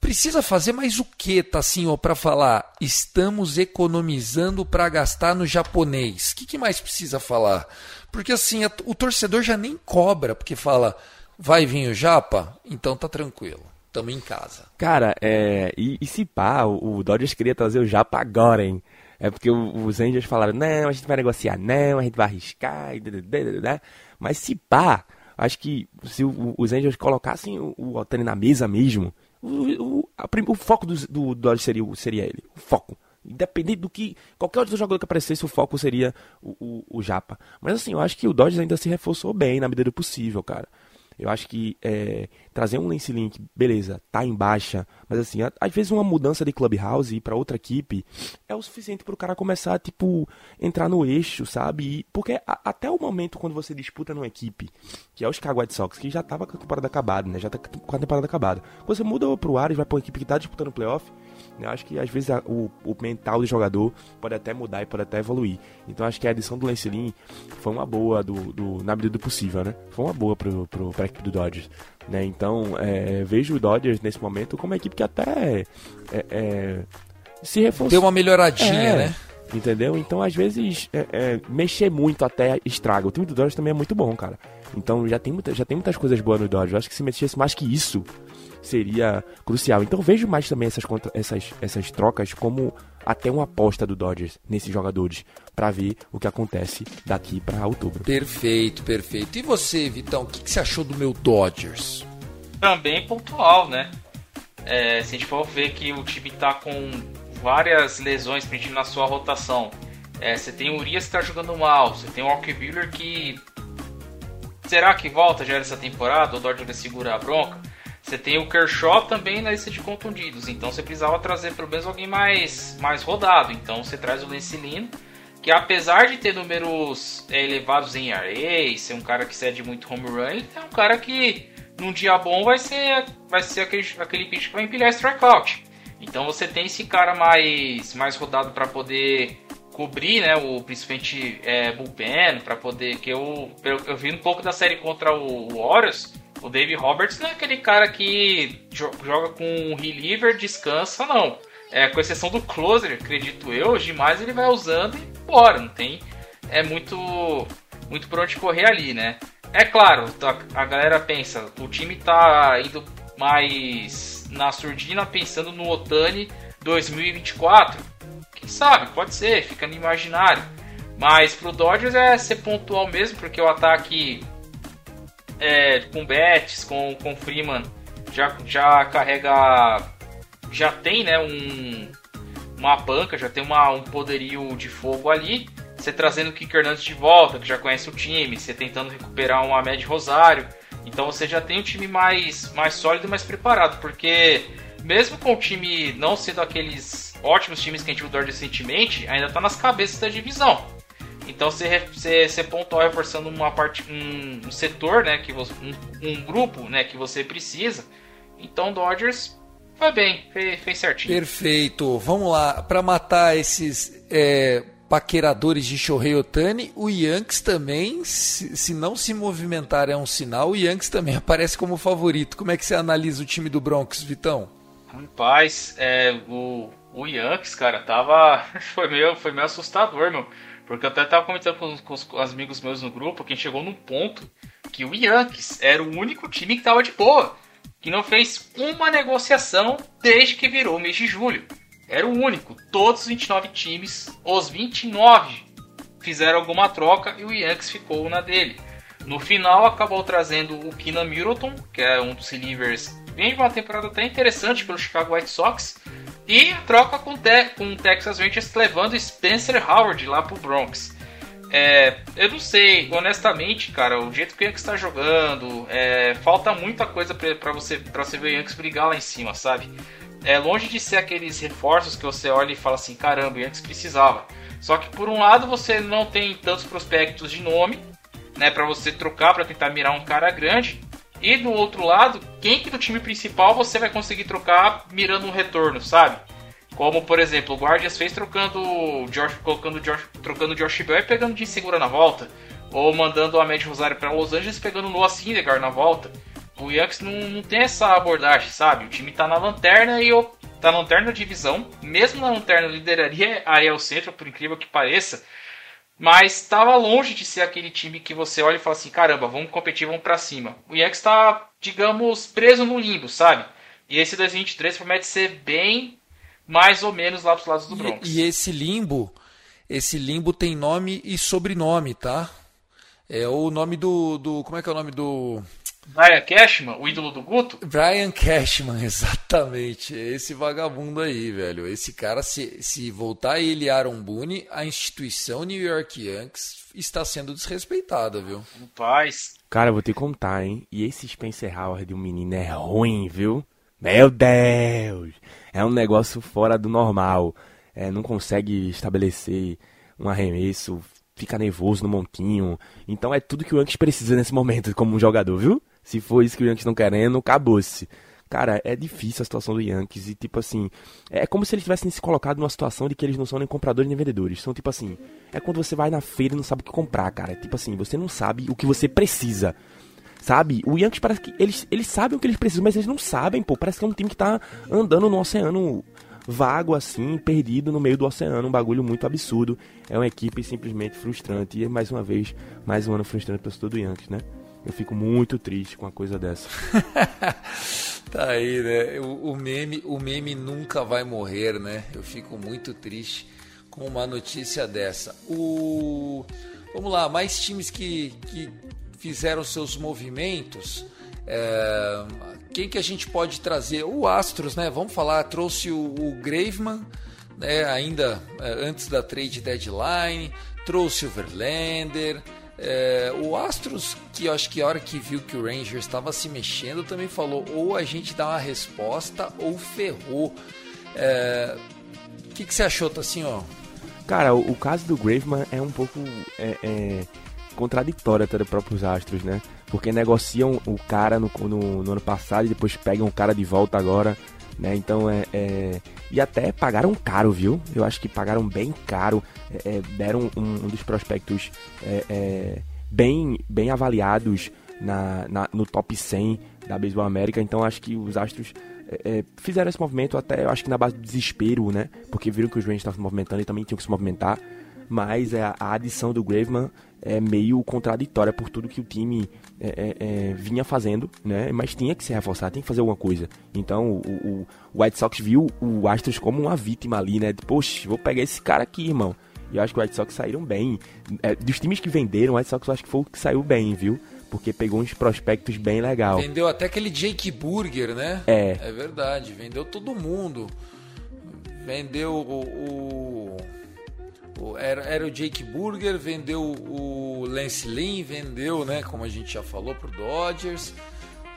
precisa fazer mais o que, tá assim, ó, para falar? Estamos economizando para gastar no japonês. O que, que mais precisa falar? Porque assim, o torcedor já nem cobra, porque fala, vai vir o Japa? Então tá tranquilo. Tamo em casa. Cara, é, e, e se pá, o, o Dodgers queria trazer o Japa agora, hein? É porque os Angels falaram, não, a gente vai negociar, não, a gente vai arriscar, né? mas se pá, acho que se o, os Angels colocassem o, o Otani na mesa mesmo, o, o, a, o foco do, do Dodgers seria, seria ele, o foco. Independente do que. Qualquer outro jogador que aparecesse, o foco seria o, o, o Japa. Mas assim, eu acho que o Dodgers ainda se reforçou bem na medida do possível, cara. Eu acho que é, trazer um Lance Link, beleza, tá em baixa, mas assim, às vezes uma mudança de clubhouse e para outra equipe é o suficiente para o cara começar, tipo, entrar no eixo, sabe? E, porque a, até o momento quando você disputa numa equipe, que é o Chicago White Sox, que já tava com a temporada acabada, né? Já tá com a temporada acabada. Quando você muda pro Ares, vai pra uma equipe que tá disputando o playoff, eu acho que às vezes a, o, o, mental do jogador pode até mudar e pode até evoluir. Então acho que a edição do Lance Lynn foi uma boa do, do, na medida do possível, né? Foi uma boa pro, pro, pra equipe do Dodgers. Né? Então é, vejo o Dodgers nesse momento como uma equipe que até é, é, se reforçou. Deu uma melhoradinha, é, né? Entendeu? Então, às vezes, é, é, mexer muito até estraga. O time do Dodgers também é muito bom, cara. Então, já tem, muita, já tem muitas coisas boas no Dodgers. Eu acho que se mexesse mais que isso, seria crucial. Então vejo mais também essas, essas, essas trocas como até uma aposta do Dodgers nesses jogadores para ver o que acontece daqui para outubro. Perfeito, perfeito. E você, Vitão, o que, que, você achou do meu Dodgers? Também pontual, né? É, se a gente for ver que o time tá com várias lesões pedindo na sua rotação. É, você tem o Urias que tá jogando mal, você tem o Walker que. Será que volta já nessa temporada? O Dodgers vai segurar a bronca? Você tem o Kershaw também na lista de contundidos, então você precisava trazer pelo menos alguém mais, mais rodado. Então você traz o Lencilino, que apesar de ter números é, elevados em ERA, ser um cara que cede muito home run, ele é um cara que num dia bom vai ser, vai ser aquele, aquele pitch que vai empilhar strikeout. Então você tem esse cara mais, mais rodado para poder cobrir, né, o principalmente é, bullpen, para poder que eu, eu, eu vi um pouco da série contra o, o o Dave Roberts não é aquele cara que joga com um reliever, descansa, não. É, com exceção do closer, acredito eu, demais ele vai usando e bora, não tem é muito muito por onde correr ali, né? É claro, tá, a galera pensa, o time tá indo mais na surdina pensando no Otani 2024. Quem sabe, pode ser, fica no imaginário. Mas pro Dodgers é ser pontual mesmo, porque o ataque é, com Betts, com, com Freeman, já, já carrega. Já tem né, um, uma banca, já tem uma, um poderio de fogo ali. Você trazendo o Kiko Hernandes de volta, que já conhece o time, você tentando recuperar uma média Rosário. Então você já tem um time mais, mais sólido e mais preparado, porque mesmo com o time não sendo aqueles ótimos times que a gente viu recentemente, ainda está nas cabeças da divisão. Então você, você, você pontual reforçando uma parte, um, um, setor, né, que você, um, um, grupo, né, que você precisa. Então Dodgers foi bem, fez, fez certinho. Perfeito. Vamos lá, para matar esses é, paqueradores de Shohei Otani, o Yankees também, se, se, não se movimentar é um sinal, o Yankees também aparece como favorito. Como é que você analisa o time do Bronx, Vitão? Rapaz, é, o, o Yankees, cara, tava foi meio, foi meio assustador, meu. Porque eu até tava comentando com, com os, amigos meus no grupo que a gente chegou num ponto que o Yankees era o único time que tava de boa. Que não fez uma negociação desde que virou mês de julho. Era o único. Todos os 29 times, os 29 fizeram alguma troca e o Yankees ficou na dele. No final acabou trazendo o Keenan Middleton, que é um dos relievers vem de uma temporada até interessante pelo Chicago White Sox. E a troca com, com o Texas Rangers levando Spencer Howard lá pro Bronx. É, eu não sei, honestamente, cara, o jeito que o Yankees está jogando, é, falta muita coisa para você, pra você ver o Yankees brigar lá em cima, sabe? É longe de ser aqueles reforços que você olha e fala assim, caramba, o Yankees precisava. Só que por um lado você não tem tantos prospectos de nome, né, para você trocar para tentar mirar um cara grande. E do outro lado, quem que do time principal você vai conseguir trocar mirando um retorno, sabe? Como, por exemplo, o Guardians fez trocando Josh, colocando Josh, trocando Josh Bell e pegando de segura na volta. Ou mandando o Ahmed Rosário para Los Angeles pegando Noah Syndergaard na volta. O Yankees não, não, tem essa abordagem, sabe? O time tá na lanterna e eu, tá na lanterna divisão. Mesmo na lanterna lideraria a El Centro, por incrível que pareça. Mas estava longe de ser aquele time que você olha e fala assim: caramba, vamos competir, vamos para cima. O Yankees está, digamos, preso no limbo, sabe? E esse 2023 promete ser bem mais ou menos lá pros lados do Bronx. E, e esse limbo, esse limbo tem nome e sobrenome, tá? É o nome do, do. Como é que é o nome do. Brian Cashman, o ídolo do Guto? Brian Cashman, exatamente. Esse vagabundo aí, velho. Esse cara, se, se voltar ele e Aaron Boone, a instituição New York Yankees está sendo desrespeitada, viu? Paz. Cara, eu vou te contar, hein? E esse Spencer Howard, um menino, é ruim, viu? Meu Deus! É um negócio fora do normal. É, não consegue estabelecer um arremesso, fica nervoso no montinho. Então é tudo que o Yankees precisa nesse momento como um jogador, viu? Se for isso que o Yankees estão querendo, acabou-se. Cara, é difícil a situação do Yankees e, tipo assim, é como se eles tivessem se colocado numa situação de que eles não são nem compradores nem vendedores. São, tipo assim, é quando você vai na feira e não sabe o que comprar, cara. É tipo assim, você não sabe o que você precisa. Sabe? O Yankees parece que eles, eles sabem o que eles precisam, mas eles não sabem, pô. Parece que é um time que tá andando no oceano vago assim, perdido no meio do oceano, um bagulho muito absurdo. É uma equipe simplesmente frustrante. E mais uma vez, mais um ano frustrante para todo do Yankees, né? Eu fico muito triste com uma coisa dessa. tá aí, né? O, o, meme, o meme nunca vai morrer, né? Eu fico muito triste com uma notícia dessa. O Vamos lá, mais times que, que fizeram seus movimentos. É, quem que a gente pode trazer? O Astros, né? Vamos falar, trouxe o, o Graveman, né? ainda é, antes da trade deadline, trouxe o Verlander. É, o Astros, que eu acho que a hora que viu que o Rangers estava se mexendo, também falou: ou a gente dá uma resposta ou ferrou. O é, que, que você achou, Tassinho? Cara, o, o, caso do Graveman é um pouco é, é, contraditório até dos próprios Astros, né? porque negociam o cara no, no, no, ano passado e depois pegam o cara de volta agora, né? Então é, é... e até pagaram caro, viu? Eu acho que pagaram bem caro, é, é deram um, um, dos prospectos é, é, bem bem avaliados na, na, no top 100 da Baseball América. Então acho que os Astros fizeram esse movimento até eu acho que na base do desespero, né? Porque viram que os Rangers estavam se movimentando e também tinham que se movimentar mas a, a adição do Graveman é meio contraditória por tudo que o time é, é, é, vinha fazendo, né? Mas tinha que se reforçar, tem que fazer alguma coisa. Então o, o, White Sox viu o Astros como uma vítima ali, né? Poxa, vou pegar esse cara aqui, irmão. E eu acho que o White Sox saíram bem. É, dos times que venderam, o White Sox eu acho que foi o que saiu bem, viu? Porque pegou uns prospectos bem legal. Vendeu até aquele Jake Burger, né? É. É verdade, vendeu todo mundo. Vendeu o... o era, era o Jake Burger, vendeu o Lance Lynn, vendeu, né, como a gente já falou, pro Dodgers.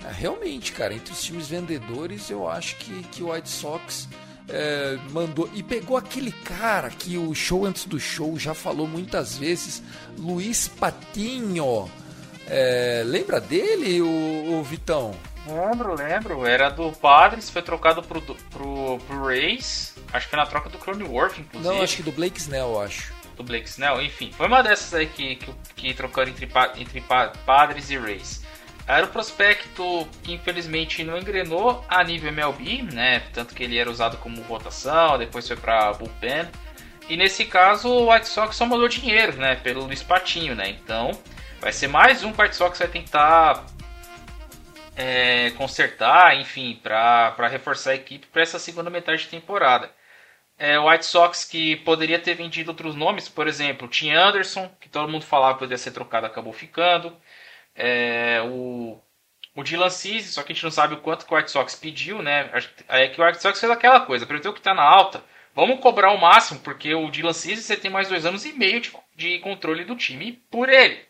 É, realmente, cara, entre os times vendedores, eu acho que, que o White Sox é, mandou e pegou aquele cara que o show antes do show já falou muitas vezes, Luiz Patinho. É, lembra dele, o, o Vitão? Lembro, lembro. Era do Padres, foi trocado pro, pro, pro Rays. Acho que foi na troca do Cronenworth, inclusive. Não, acho que do Blake Snell, acho. Do Blake Snell, enfim. Foi uma dessas aí que, que, que trocaram entre, entre Padres e Rays. Era o prospecto que infelizmente não engrenou a nível MLB, né? Tanto que ele era usado como rotação, depois foi para bullpen. E nesse caso o White Sox só mandou dinheiro, né? Pelo Luiz Patinho, né? Então vai ser mais um que o White Sox vai tentar é, consertar, enfim, para reforçar a equipe para essa segunda metade de temporada. É, o White Sox que poderia ter vendido outros nomes, por exemplo, Tim Anderson, que todo mundo falava que poderia ser trocado, acabou ficando. É, o, o Dylan Cease, só que a gente não sabe o quanto que o White Sox pediu, né? É que o White Sox fez aquela coisa, o que está na alta, vamos cobrar o máximo, porque o Dylan Cease você tem mais dois anos e meio de, de controle do time por ele.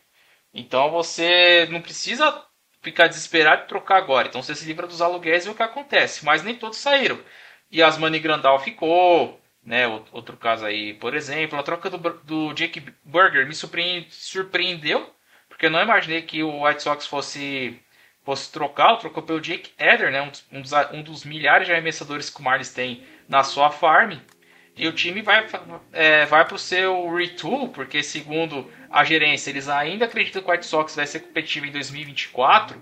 Então você não precisa ficar desesperado e trocar agora. Então você se livra dos aluguéis e o que acontece. Mas nem todos saíram. E Asmani Grandal ficou, né? Outro caso aí, por exemplo, a troca do, do Jake Burger me surpreendeu, porque eu não imaginei que o White Sox fosse fosse trocar, trocou pelo Jake Eder, né? Um dos, um dos milhares de arremessadores que o Marlins tem na sua farm. E o time vai, é, vai para o seu retool, porque segundo a gerência, eles ainda acreditam que o White Sox vai ser competitivo em 2024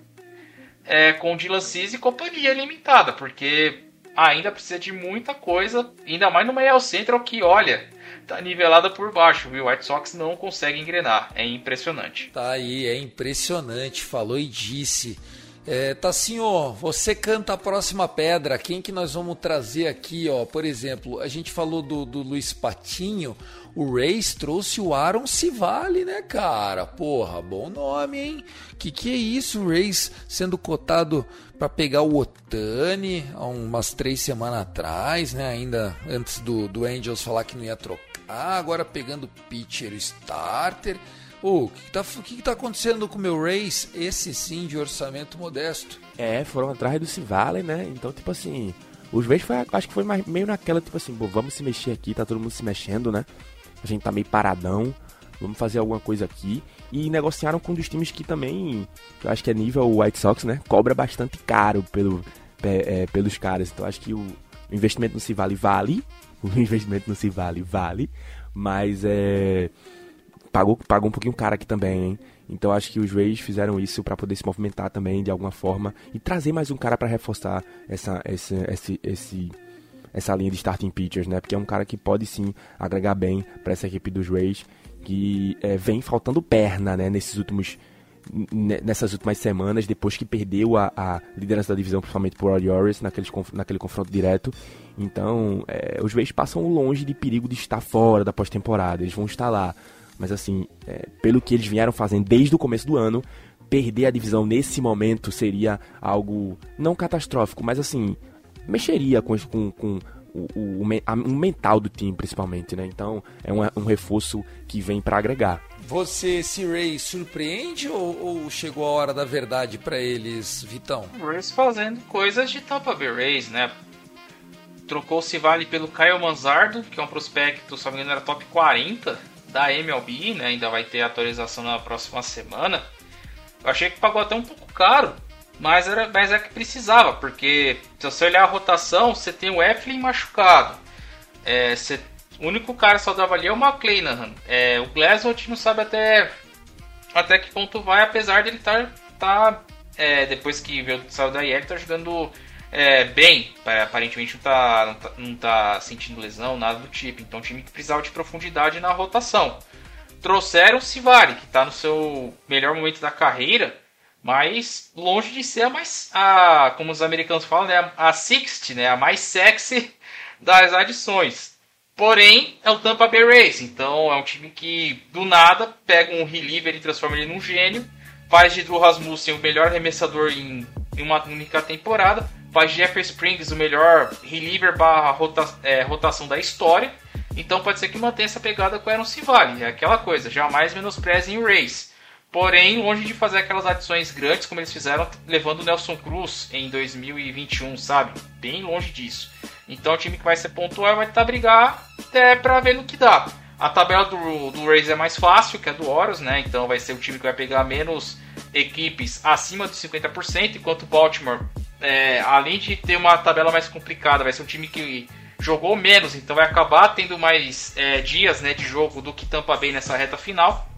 é, com o Dylan Cease e companhia limitada, porque ainda precisa de muita coisa, ainda mais no AL Central que, olha, tá nivelada por baixo, viu? O White Sox não consegue engrenar, é impressionante. Tá aí, é impressionante, falou e disse. É, Tassinho, você canta a próxima pedra. Quem que nós vamos trazer aqui, ó? Por exemplo, a gente falou do, do Luiz Patinho. O Reis trouxe o Aaron Civale, né, cara? Porra, bom nome, hein? Que que é isso, o Reis sendo cotado para pegar o Otani há umas três semanas atrás, né? Ainda antes do, do Angels falar que não ia trocar. Agora pegando pitcher starter. O oh, que, tá, que, que tá acontecendo com o meu Race? Esse sim de orçamento modesto. É, foram atrás do Civale, né? Então, tipo assim, os Rays foi, acho que foi mais, meio naquela, tipo assim, vamos se mexer aqui, tá todo mundo se mexendo, né? A gente tá meio paradão, vamos fazer alguma coisa aqui. E negociaram com um dos times que também, que eu acho que é nível White Sox, né? Cobra bastante caro pelo, é, pelos caras. Então, acho que o investimento no Civale vale, o investimento no Civale vale, mas é pagou, pagou um pouquinho caro aqui também, hein? Então acho que os Rays fizeram isso para poder se movimentar também de alguma forma e trazer mais um cara para reforçar essa, esse, esse, esse, essa linha de starting pitchers, né? Porque é um cara que pode sim agregar bem para essa equipe dos Rays que é, vem faltando perna, né? Nesses últimos nessas últimas semanas, depois que perdeu a, a liderança da divisão, principalmente por Orioles, naquele, naquele confronto direto. Então, é, os Rays passam longe de perigo de estar fora da pós-temporada. Eles vão estar lá mas assim, é, pelo que eles vieram fazendo desde o começo do ano, perder a divisão nesse momento seria algo não catastrófico, mas assim, mexeria com, com, com o, o, o, mental do time, principalmente, né? Então é um, um reforço que vem para agregar. Você, se Ray surpreende ou, ou, chegou a hora da verdade para eles, Vitão? Rays fazendo coisas de Tampa Bay Rays, né? Trocou-se vale pelo Kyle Manzardo, que é um prospecto, se não me engano, era top 40 da MLB, né? Ainda vai ter atualização na próxima semana. Eu achei que pagou até um pouco caro, mas era, mas é que precisava, porque se você olhar a rotação, você tem o Eflin machucado. É, você, o único cara saudável ali é o McClanahan. É, o Glasgow não sabe até, até que ponto vai, apesar dele estar tá, tá, é, depois que veio, saiu da IEL, tá jogando é, bem, aparentemente não tá, não tá, não, tá, sentindo lesão, nada do tipo. Então, um time que precisava de profundidade na rotação. Trouxeram o Sivari, que está no seu melhor momento da carreira, mas longe de ser a mais, a, como os americanos falam, né, a 60, né, a mais sexy das adições. Porém, é o Tampa Bay Rays, então é um time que do nada pega um reliever e transforma ele num gênio, faz de Drew Rasmussen o melhor arremessador em, em uma única temporada, faz Jeffrey Springs o melhor reliever barra rota, é, rotação da história. Então pode ser que mantenha essa pegada com o Aaron Civale. É aquela coisa, jamais menosprezem Rays. Porém, longe de fazer aquelas adições grandes como eles fizeram levando o Nelson Cruz em 2021, sabe? Bem longe disso. Então o time que vai ser pontual vai tentar brigar até pra ver no que dá. A tabela do, do Rays é mais fácil que a do Horus, né? Então vai ser o time que vai pegar menos equipes acima de 50%, enquanto o Baltimore é, além de ter uma tabela mais complicada, vai ser um time que jogou menos, então vai acabar tendo mais é, dias né, de jogo do que Tampa Bay nessa reta final.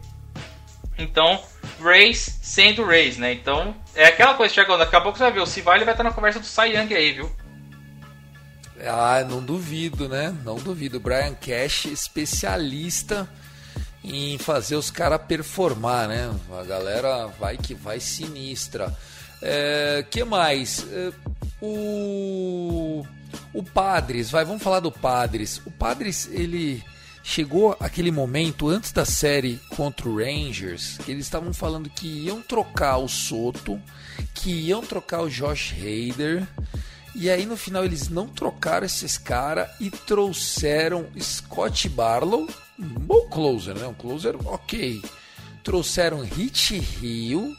Então, Rays sendo Rays, né? Então, é aquela coisa, Thiago, daqui a pouco você vai ver, o Civale vai estar na conversa do Cy Young aí, viu? Ah, não duvido, né? Não duvido. Brian Cash, especialista em fazer os caras performar, né? A galera vai que vai sinistra. É, que mais? É, o o Padres, vai, vamos falar do Padres. O Padres, ele chegou aquele momento antes da série contra o Rangers, que eles estavam falando que iam trocar o Soto, que iam trocar o Josh Hader. E aí no final eles não trocaram esses caras e trouxeram Scott Barlow, um bom closer, né? Um closer ok. Trouxeram Hit Hill,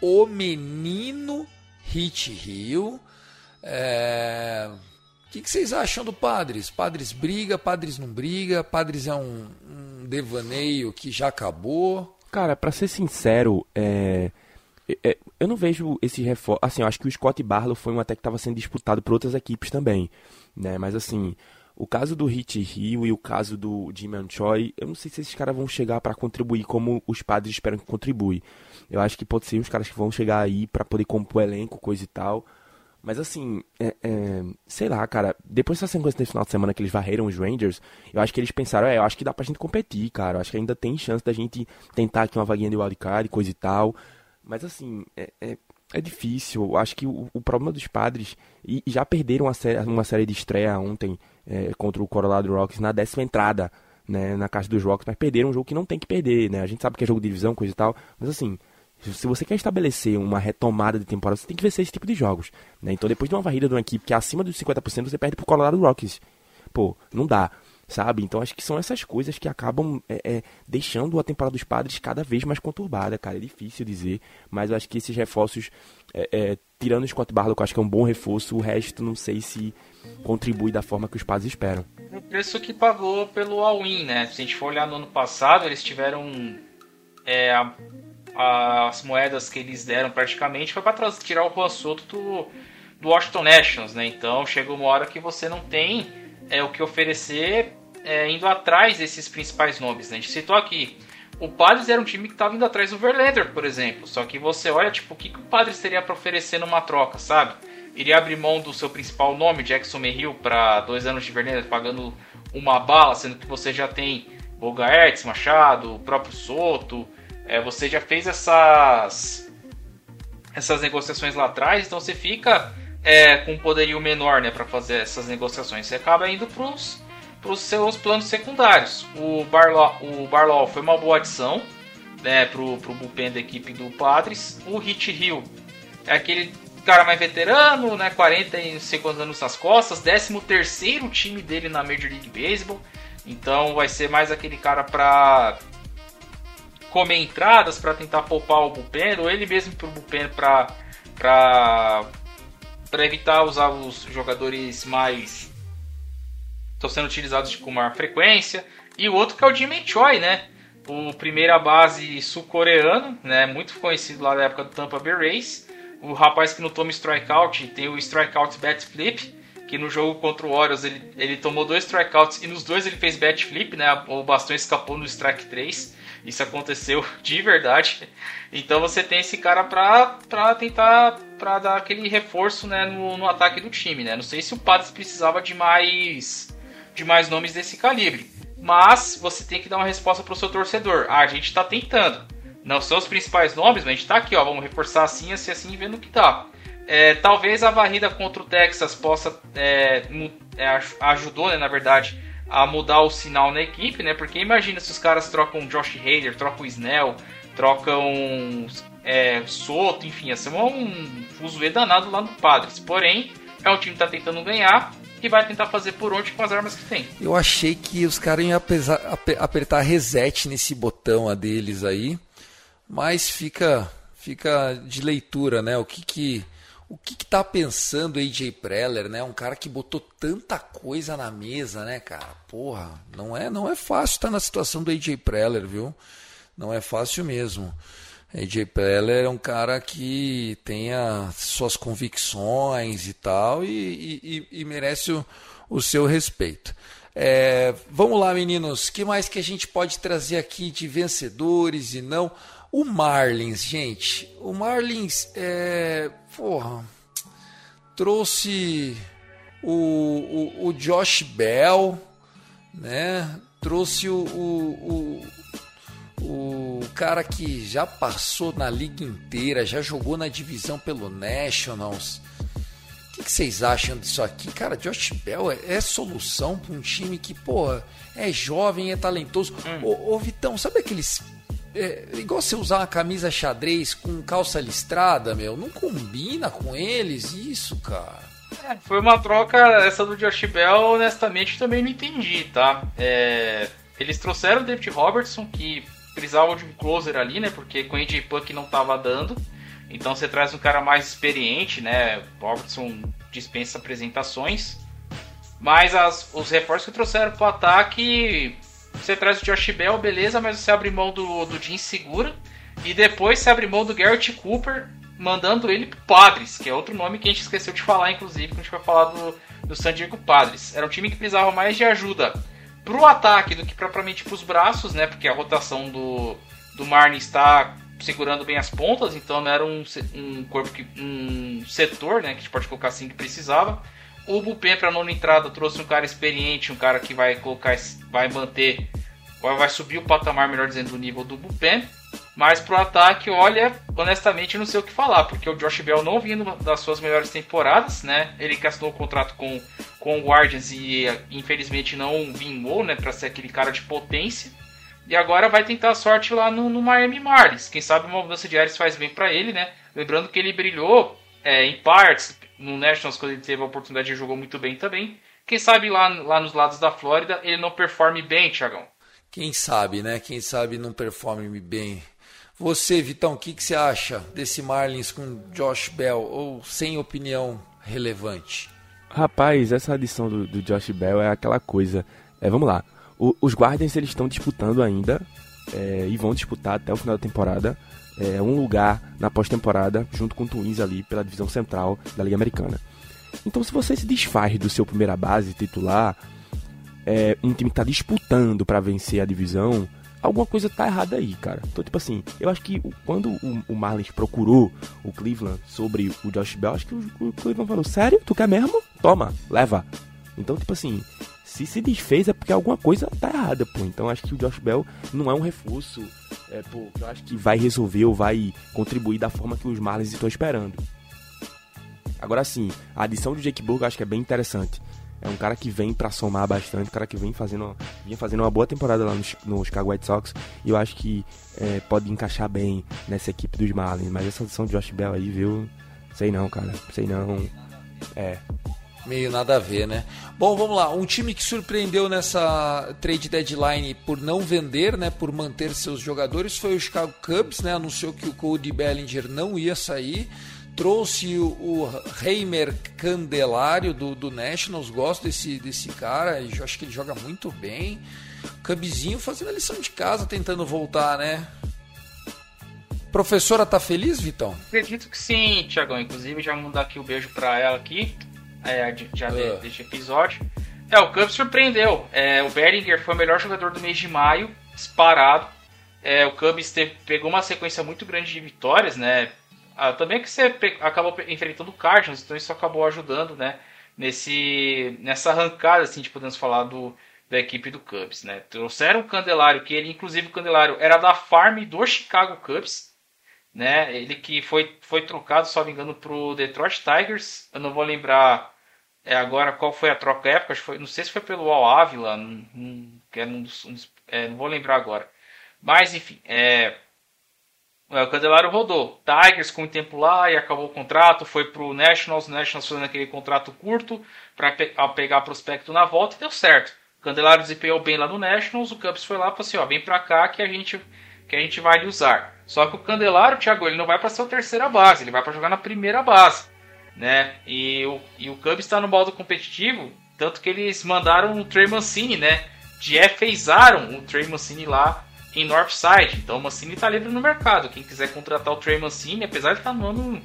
o Menino Hit Rio. É... O que, vocês acham do Padres? Padres briga, Padres não briga, Padres é um, um devaneio que já acabou. Cara, para ser sincero, é... É, eu não vejo esse reforço. Assim, eu acho que o Scott Barlow foi um até que estava sendo disputado por outras equipes também, né? Mas assim, o caso do Hit Rio e o caso do Jimmy Choi, eu não sei se esses caras vão chegar para contribuir como os padres esperam que contribui. Eu acho que pode ser os caras que vão chegar aí para poder compor elenco, coisa e tal. Mas assim, é, é, sei lá, cara, depois dessa sequência desse final de semana que eles varreram os Rangers, eu acho que eles pensaram, é, eu acho que dá pra gente competir, cara. Eu acho que ainda tem chance da gente tentar aqui uma vaguinha de wildcard, coisa e tal. Mas assim, é, é é difícil. Acho que o, o problema dos padres. E já perderam uma série, uma série de estreia ontem é, contra o Colorado Rocks na décima entrada né, na caixa dos Rocks, mas perderam um jogo que não tem que perder, né? A gente sabe que é jogo de divisão, coisa e tal, mas assim, se você quer estabelecer uma retomada de temporada, você tem que vencer esse tipo de jogos. Né? Então, depois de uma varrida de uma equipe que é acima dos 50%, você perde pro Colorado Rockies. Pô, não dá, sabe? Então, acho que são essas coisas que acabam é, é, deixando a temporada dos padres cada vez mais conturbada, cara. É difícil dizer, mas eu acho que esses reforços, é, é tirando o Scott Barlow, que eu acho que é um bom reforço, o resto não sei se contribui da forma que os padres esperam. O preço que pagou pelo all-in, né? Se a gente for olhar no ano passado, eles tiveram é, as moedas que eles deram praticamente foi para tirar o Juan Soto do, do Washington Nationals, né? Então chega uma hora que você não tem é, o que oferecer é, indo atrás desses principais nomes. Né? A gente citou aqui. O Padres era um time que estava indo atrás do Verlander, por exemplo. Só que você olha, tipo, o que, que o Padres teria para oferecer numa troca, sabe? Iria abrir mão do seu principal nome, Jackson Merrill, para dois anos de Verlander, pagando uma bala, sendo que você já tem Bogaerts, Machado, o próprio Soto, é, você já fez essas essas negociações lá atrás, então você fica é, com um poderio menor né, para fazer essas negociações. Você acaba indo para os seus planos secundários. O Barlaw, o Barlaw foi uma boa adição né, para o bullpen da equipe do Padres. O Hit Hill é aquele cara mais veterano, né, 40 e segundos anos nas costas, 13 terceiro time dele na Major League Baseball. Então vai ser mais aquele cara para comer entradas para tentar poupar o bullpen, ou ele mesmo para o bullpen para evitar usar os jogadores mais estão sendo utilizados com maior frequência. E o outro que é o Jimmy Choi, né? O primeira base sul-coreano, né? Muito conhecido lá da época do Tampa Bay Rays. O rapaz que não toma strikeout, tem o strikeout bat flip, que no jogo contra o Orioles ele, ele tomou dois strikeouts e nos dois ele fez bat flip, né? O bastão escapou no strike 3. Isso aconteceu de verdade. Então você tem esse cara pra, pra tentar pra dar aquele reforço né, no, no ataque do time. Né? Não sei se o Padres precisava de mais, de mais nomes desse calibre. Mas você tem que dar uma resposta pro seu torcedor. Ah, a gente está tentando. Não são os principais nomes, mas a gente está aqui, ó. Vamos reforçar assim, assim, assim, vendo o que dá. É, talvez a varrida contra o Texas possa é, é, ajudou, né, na verdade, a mudar o sinal na equipe, né? Porque imagina se os caras trocam Josh Hader, trocam Snell, trocam é, Soto, enfim, ia ser um fuzuê danado lá no Padres. Porém, é um time que está tentando ganhar e vai tentar fazer por onde com as armas que tem. Eu achei que os caras iam apertar reset nesse botão a deles aí, mas fica fica de leitura, né? O que que o que, que tá pensando o AJ Preller, né? Um cara que botou tanta coisa na mesa, né, cara? Porra, não é, não é fácil estar na situação do AJ Preller, viu? Não é fácil mesmo. AJ Preller é um cara que tem as suas convicções e tal e, e, e merece o, o, seu respeito. É, vamos lá, meninos. que mais que a gente pode trazer aqui de vencedores e não? O Marlins, gente. O Marlins é, porra, trouxe o, o, o Josh Bell, né? Trouxe o, o, o, o cara que já passou na liga inteira, já jogou na divisão pelo Nationals. O que, que vocês acham disso aqui? Cara, Josh Bell é, é solução para um time que, pô, é jovem, é talentoso. Hum. Ô, ô, Vitão, sabe aqueles é, igual você usar uma camisa xadrez com calça listrada, meu, não combina com eles isso, cara. É, foi uma troca, essa do Josh Bell, honestamente também não entendi, tá? É, eles trouxeram o David Robertson, que precisava de um closer ali, né? Porque com o AJ Punk não tava dando. Então você traz um cara mais experiente, né? Robertson dispensa apresentações. Mas as, os reforços que trouxeram pro ataque você traz o Josh Bell, beleza, mas você abre mão do, do Jim Segura. E depois você abre mão do Garrett Cooper, mandando ele pro Padres, que é outro nome que a gente esqueceu de falar, inclusive, quando a gente vai falar do, do San Diego Padres. Era um time que precisava mais de ajuda pro ataque do que propriamente pros braços, né? Porque a rotação do, do Marne está segurando bem as pontas, então não era um, um corpo que. um setor, né? Que a gente pode colocar assim que precisava. O Bullpen para nona entrada trouxe um cara experiente, um cara que vai colocar, vai manter, vai subir o patamar, melhor dizendo, do nível do Bullpen. Mas pro ataque, olha, honestamente não sei o que falar, porque o Josh Bell não vindo das suas melhores temporadas, né? Ele assinou o contrato com, com o Guardians e infelizmente não vingou, né, para ser aquele cara de potência. E agora vai tentar a sorte lá no, no Miami Marlins. Quem sabe uma mudança de ares faz bem para ele, né? Lembrando que ele brilhou é, em partes no Nationals quando ele teve a oportunidade e jogou muito bem também. Quem sabe lá, lá nos lados da Flórida ele não performe bem, Thiagão. Quem sabe, né? Quem sabe não performe bem. Você, Vitão, o que, que você acha desse Marlins com Josh Bell ou sem opinião relevante? Rapaz, essa adição do, do Josh Bell é aquela coisa. É, vamos lá. O, os Guardians eles estão disputando ainda é, e vão disputar até o final da temporada é, um lugar na pós-temporada junto com o Twins ali pela divisão central da Liga Americana. Então, se você se desfaz do seu primeira base titular, é, um time que está disputando para vencer a divisão, alguma coisa tá errada aí, cara. Então, tipo assim, eu acho que quando o, o Marlins procurou o Cleveland sobre o Josh Bell, acho que o, o Cleveland falou: Sério? Tu quer mesmo? Toma, leva. Então, tipo assim, se se desfez é porque alguma coisa tá errada, pô. Então acho que o Josh Bell não é um reforço, é, pô, eu acho que vai resolver ou vai contribuir da forma que os Marlins estão esperando. Agora sim, a adição do Jake Burger acho que é bem interessante. É um cara que vem para somar bastante, um cara que vem fazendo, vem fazendo uma boa temporada lá no, Chicago White Sox. E eu acho que é, pode encaixar bem nessa equipe dos Marlins. Mas essa adição do Josh Bell aí, viu? Sei não, cara. Sei não. É, Meio nada a ver, né? Bom, vamos lá. Um time que surpreendeu nessa trade deadline por não vender, né? Por manter seus jogadores foi o Chicago Cubs, né? Anunciou que o Cody Bellinger não ia sair. Trouxe o, o Reimer Candelário do, do Nationals. Gosto desse, desse cara. Eu acho que ele joga muito bem. Cubzinho fazendo a lição de casa, tentando voltar, né? Professora tá feliz, Vitão? Acredito que sim, Tiagão. Inclusive, já mandar aqui o um beijo para ela aqui é, já uh. deste episódio. É, o Cubs surpreendeu. É, o Beringer foi o melhor jogador do mês de maio, disparado. É, o Cubs teve, pegou uma sequência muito grande de vitórias, né? Ah, também é que você acabou enfrentando o Cardinals, então isso acabou ajudando, né? Nesse, nessa arrancada, assim, de podemos falar do, da equipe do Cubs, né? Trouxeram o Candelário, que ele, inclusive, o Candelário era da farm do Chicago Cubs, né? Ele que foi, foi trocado, só me engano, pro Detroit Tigers. Eu não vou lembrar é, agora qual foi a troca época. Foi, não sei se foi pelo Al Ávila, que era um dos, um é, não vou lembrar agora. Mas enfim, é, o Candelário rodou. Tigers com o tempo lá e acabou o contrato, foi pro Nationals, o Nationals fazendo aquele contrato curto para pe pegar prospecto na volta e deu certo. O Candelário desempenhou bem lá no Nationals, o Cubs foi lá e falou assim, ó, vem para cá que a gente que a gente vai lhe usar. Só que o Candelário, Thiago, ele não vai para ser a terceira base, ele vai para jogar na primeira base, né? E o, e o Cubs está no modo competitivo, tanto que eles mandaram o Trey Mancini, né? DFAizaram o Trey Mancini lá em Northside. Então o Mancini está livre no mercado. Quem quiser contratar o Trey Mancini, apesar de estar tá no ano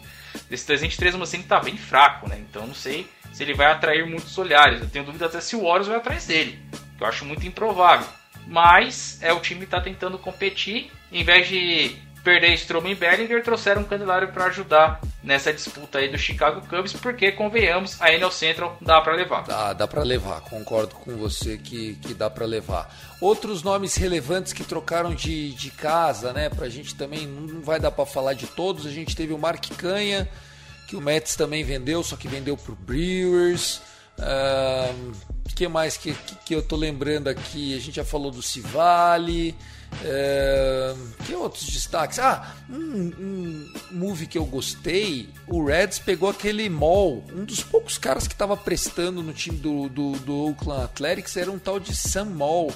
desse 303, o Mancini está bem fraco, né? Então não sei se ele vai atrair muitos olhares. Eu tenho dúvida até se o Warriors vai atrás dele, que eu acho muito improvável. Mas é o time está tentando competir, em vez de perder Stroman e Bellinger, trouxeram um Candelário para ajudar nessa disputa aí do Chicago Cubs, porque convenhamos, a NL Central dá para levar. Dá, dá para levar, concordo com você que, que dá para levar. Outros nomes relevantes que trocaram de, de casa, né, pra gente também, não vai dar para falar de todos, a gente teve o Mark Canha, que o Mets também vendeu, só que vendeu pro Brewers. O que mais que, que, eu tô lembrando aqui? A gente já falou do Civale. É, que outros destaques? Ah, um, um, movie que eu gostei, o Reds pegou aquele Mall, um dos poucos caras que estava prestando no time do, do, do Oakland Athletics era um tal de Sam Mall.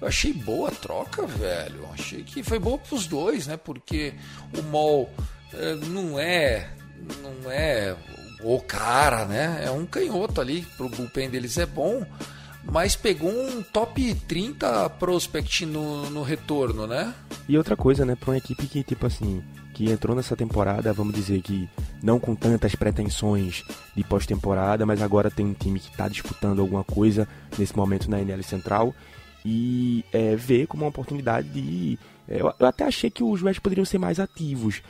Eu achei boa a troca, velho. Achei que foi boa para os dois, né? Porque o Mall é, não é não é o cara, né? É um canhoto ali, pro bullpen deles é bom mas pegou um top 30 prospect no, no retorno, né? E outra coisa, né, para uma equipe que, tipo assim, que entrou nessa temporada, vamos dizer que não com tantas pretensões de pós-temporada, mas agora tem um time que está disputando alguma coisa nesse momento na NL Central e é, vê como uma oportunidade de eu, eu até achei que os Reds poderiam ser mais ativos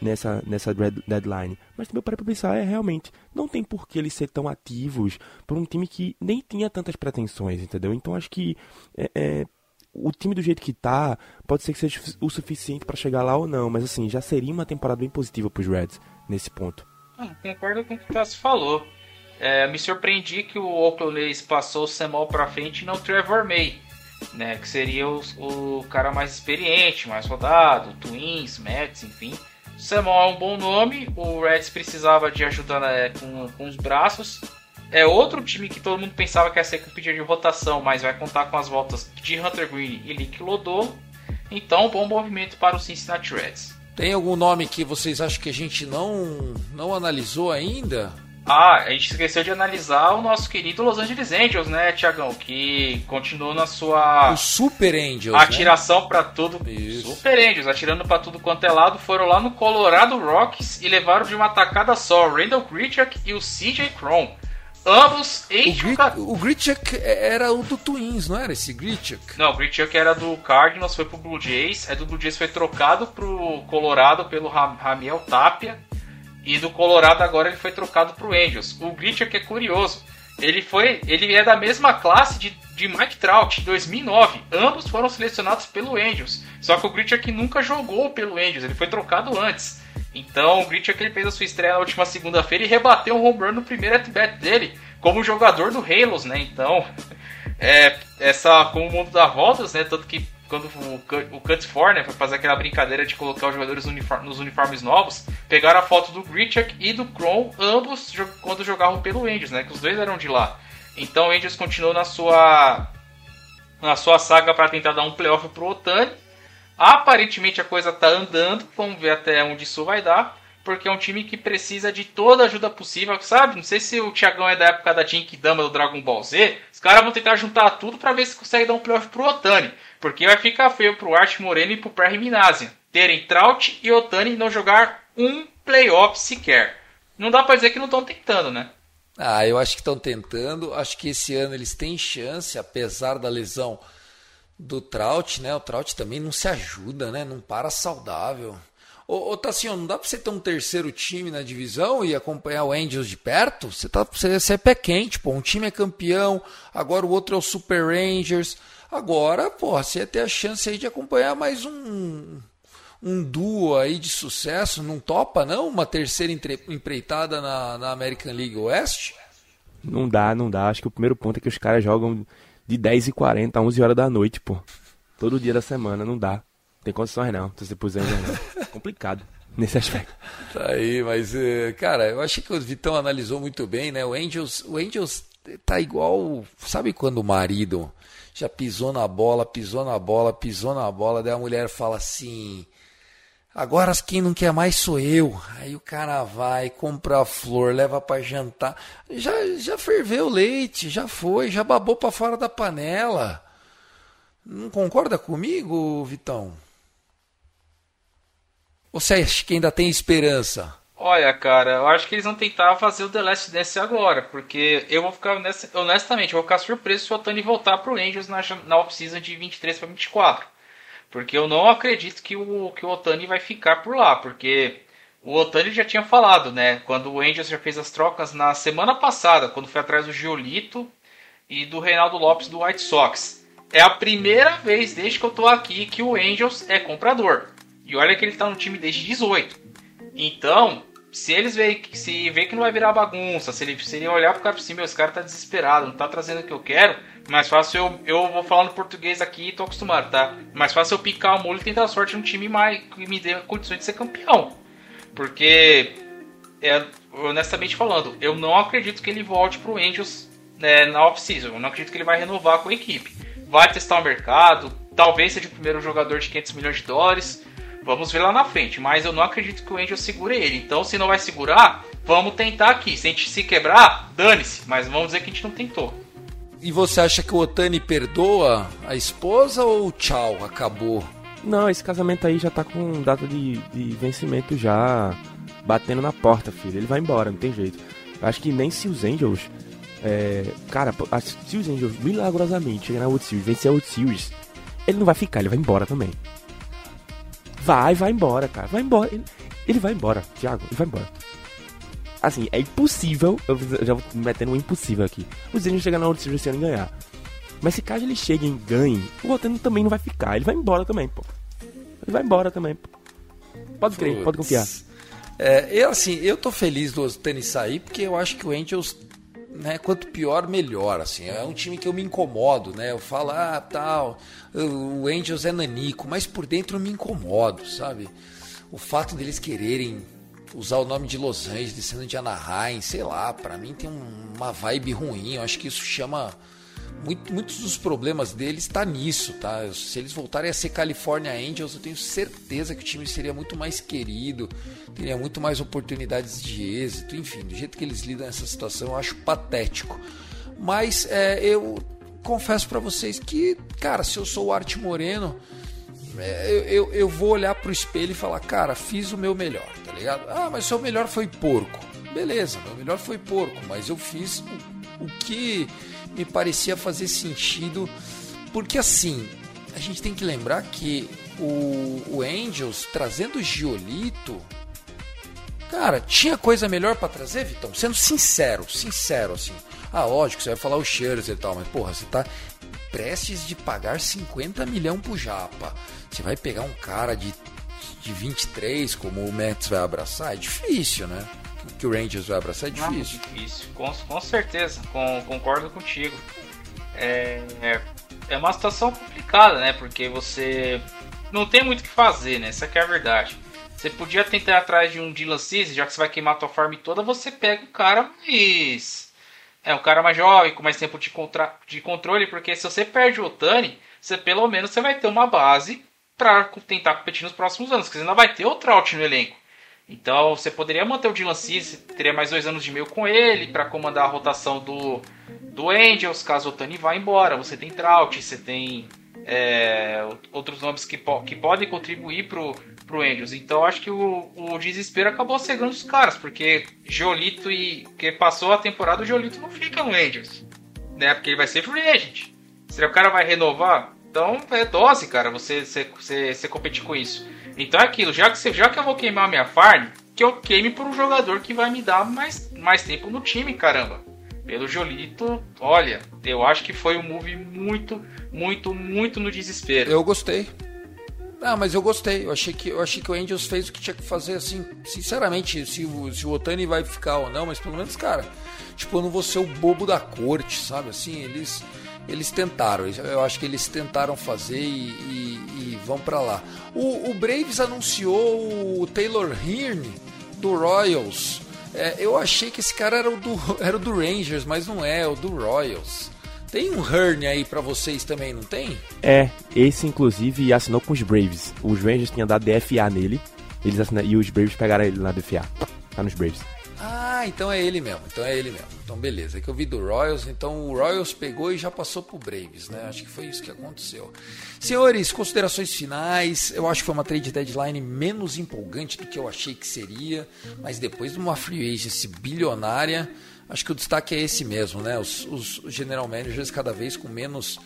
nessa, nessa deadline. Mas também para pensar, é realmente, não tem por que eles ser tão ativos para um time que nem tinha tantas pretensões, entendeu? Então acho que é, é, o time do jeito que tá, pode ser que seja o suficiente para chegar lá ou não, mas assim, já seria uma temporada bem positiva pros Reds nesse ponto. Ah, concordo com o que o Tassi falou. É, me surpreendi que o Oakland A's passou o Samuel para frente e não o Trevor May, né, que seria o, cara mais experiente, mais rodado, Twins, Mets, enfim. Samuel é um bom nome, o Reds precisava de ajuda né, com, com os braços, é outro time que todo mundo pensava que ia ser com pedido de rotação, mas vai contar com as voltas de Hunter Green e Lick Lodô. Então, bom movimento para o Cincinnati Reds. Tem algum nome que vocês acham que a gente não, não analisou ainda? Ah, a gente esqueceu de analisar o nosso querido Los Angeles Angels, né, Tiagão? Que continuou na sua. O Super Angels. Né? Atiração né? para tudo. Isso. Super Angels, atirando para tudo quanto é lado. Foram lá no Colorado Rocks e levaram de uma tacada só o Randall Grichuk e o CJ Cron. Ambos enchem o, o era o do Twins, não era esse Grichuk? Não, o Grichuk era do Cardinals, foi pro Blue Jays. É do Blue Jays foi trocado pro Colorado pelo Ramiel Tapia. E do Colorado agora ele foi trocado pro Angels. O Grichuk é curioso. Ele foi, ele é da mesma classe de, de Mike Trout, 2009. Ambos foram selecionados pelo Angels. Só que o Grichuk nunca jogou pelo Angels, ele foi trocado antes. Então o Gritch é que ele fez a sua estreia na última segunda-feira e rebateu um home run no primeiro at-bat dele, como jogador do Halos, né? Então, é, essa, como o mundo dá voltas, né? Tanto que quando o, o Cut For, né, foi fazer aquela brincadeira de colocar os jogadores nos uniformes novos, pegaram a foto do Grichuk e do Kron, ambos quando jogavam pelo Angels, né? Que os dois eram de lá. Então o Angels continuou na sua na sua saga para tentar dar um playoff pro Otani Aparentemente a coisa tá andando, vamos ver até onde isso vai dar, porque é um time que precisa de toda a ajuda possível, sabe? Não sei se o Thiagão é da época da Dama do Dragon Ball Z, os caras vão tentar juntar tudo para ver se consegue dar um playoff pro Otani, porque vai ficar feio pro Art Moreno e pro Perry Minasian terem Trout e Otani não jogar um playoff sequer. Não dá para dizer que não estão tentando, né? Ah, eu acho que estão tentando. Acho que esse ano eles têm chance, apesar da lesão do Trout, né? O Trout também não se ajuda, né? Não para saudável. Ô, ô Tassiano, não dá pra você ter um terceiro time na divisão e acompanhar o Angels de perto? Você, tá, você, você é pé quente, pô. Um time é campeão, agora o outro é o Super Rangers. Agora, pô, você ia ter a chance aí de acompanhar mais um, um duo aí de sucesso. Não topa, não? Uma terceira empreitada na, na American League West? Não dá, não dá. Acho que o primeiro ponto é que os caras jogam de 10h40 a 11 horas da noite, pô. Todo dia da semana, não dá. Tem condições não, se você puser não. Complicado nesse aspecto. Tá aí, mas, eh, cara, eu achei que o Vitão analisou muito bem, né? O Angels, o Angels tá igual, sabe quando o marido já pisou na bola, pisou na bola, pisou na bola, daí a mulher fala assim: Agora quem não quer mais sou eu. Aí o cara vai, compra a flor, leva para jantar. Já, já ferveu o leite, já foi, já babou para fora da panela. Não concorda comigo, Vitão? Ou você acha que ainda tem esperança? Olha, cara, eu acho que eles vão tentar fazer o The Last Dance agora, porque eu vou ficar, honestamente, eu vou ficar surpreso se o Otani voltar pro Angels na, na off-season de 23 para 24. Porque eu não acredito que o, que o Otani vai ficar por lá, porque o Otani já tinha falado, né? Quando o Angels já fez as trocas na semana passada, quando foi atrás do Giolito e do Reinaldo Lopes do White Sox. É a primeira vez desde que eu tô aqui que o Angels é comprador. E olha que ele tá no time desde 18. Então, se eles veem que se vê que não vai virar bagunça, se ele, se ele olhar pro cara por cima, esse cara tá desesperado, não tá trazendo o que eu quero, mais fácil eu, eu vou falando português aqui e tô acostumado, tá? Mais fácil eu picar o molho e tentar sorte num time mais, que me dê condições de ser campeão. Porque, é, honestamente falando, eu não acredito que ele volte pro Angels né, na off-season. Eu não acredito que ele vai renovar com a equipe. Vai testar o mercado, talvez seja o primeiro jogador de 500 milhões de dólares. Vamos ver lá na frente, mas eu não acredito que o Angels segure ele. Então, se não vai segurar, vamos tentar aqui. Se a gente se quebrar, dane-se, mas vamos dizer que a gente não tentou. E você acha que o Otani perdoa a esposa ou tchau, acabou? Não, esse casamento aí já tá com data de, de vencimento já batendo na porta, filho. Ele vai embora, não tem jeito. Acho que nem se os Angels. É, cara, se os Angels milagrosamente chegar na World Series, vencer a World Series, ele não vai ficar, ele vai embora também. Vai, vai embora, cara. Vai embora. Ele, vai embora, Thiago, ele vai embora assim, é impossível. Eu já vou metendo um impossível aqui. Os Angels chegar na Series esse ano e ganhar. Mas se caso ele chegue e ganhe, o Otani também não vai ficar. Ele vai embora também, pô. Ele vai embora também, pô. Pode crer, pode confiar. É, eu assim, eu tô feliz do Otani sair porque eu acho que o Angels, né, quanto pior, melhor, assim. É um time que eu me incomodo, né? Eu falo, ah, tal, o Angels é nanico, mas por dentro eu me incomodo, sabe? O fato deles quererem usar o nome de Los Angeles, sendo de Anaheim, sei lá, para mim tem uma vibe ruim. Eu acho que isso chama muito, muitos dos problemas deles está nisso, tá? Se eles voltarem a ser California Angels, eu tenho certeza que o time seria muito mais querido, teria muito mais oportunidades de êxito, enfim, do jeito que eles lidam nessa situação, eu acho patético. Mas é, eu confesso para vocês que, cara, se eu sou o Arte Moreno, é, eu, eu, eu, vou olhar pro espelho e falar, cara, fiz o meu melhor, tá ligado? Ah, mas seu melhor foi porco. Beleza, meu melhor foi porco, mas eu fiz o, o que me parecia fazer sentido, porque assim, a gente tem que lembrar que o, o Angels trazendo o Giolito, cara, tinha coisa melhor para trazer, Vitão? Sendo sincero, sincero assim. Ah, lógico, você vai falar o Scherzer e tal, mas porra, você tá prestes de pagar 50 milhões pro Japa. Você vai pegar um cara de, de 23 como o Mets vai abraçar? É difícil, né? que o Rangers vai abraçar é difícil. Não, difícil, com, com certeza, com, concordo contigo. É, é, é uma situação complicada, né? Porque você não tem muito o que fazer, né? Essa é a verdade. Você podia tentar ir atrás de um Dylan Cease, já que você vai queimar a tua farm toda, você pega o cara mais. É, um cara mais jovem, com mais tempo de, contra... de controle, porque se você perde o Otani, você pelo menos você vai ter uma base para tentar competir nos próximos anos, porque você ainda vai ter o Trout no elenco. Então você poderia manter o Dylan Cease, teria mais dois anos de meio com ele para comandar a rotação do, do Angels, caso o Tani vá embora. Você tem Trout, você tem é, outros nomes que, po que podem contribuir pro, pro Angels. Então acho que o, o desespero acabou cegando os caras, porque Jolito e. que passou a temporada, o Jolito não fica no Angels. Né? Porque ele vai ser free agent. Se o cara vai renovar, então é dose, cara, você, você, você, você competir com isso. Então é aquilo, já que, já que eu vou queimar minha farm, que eu queime por um jogador que vai me dar mais, mais tempo no time, caramba. Pelo Jolito, olha, eu acho que foi um move muito, muito, muito no desespero. Eu gostei. Ah, mas eu gostei. Eu achei que, eu achei que o Angels fez o que tinha que fazer, assim, sinceramente, se o, se o Otani vai ficar ou não, mas pelo menos, cara, tipo, eu não vou ser o bobo da corte, sabe? Assim, eles eles tentaram. Eu acho que eles tentaram fazer e, e, e vão para lá. O, o, Braves anunciou o Taylor Hearn do Royals. É, eu achei que esse cara era o, do, era o do Rangers, mas não é, é o do Royals. Tem um Hearn aí para vocês também, não tem? É, esse inclusive assinou com os Braves. Os Rangers tinham dado DFA nele, eles assinaram, e os Braves pegaram ele na DFA. Tá nos Braves. Ah, então é ele mesmo. Então é ele mesmo. Então beleza. É que eu vi do Royals, então o Royals pegou e já passou pro Braves, né? Acho que foi isso que aconteceu. Senhores, considerações finais. Eu acho que foi uma trade deadline menos empolgante do que eu achei que seria, mas depois de uma free agency bilionária, acho que o destaque é esse mesmo, né? Os, os general managers cada vez com menos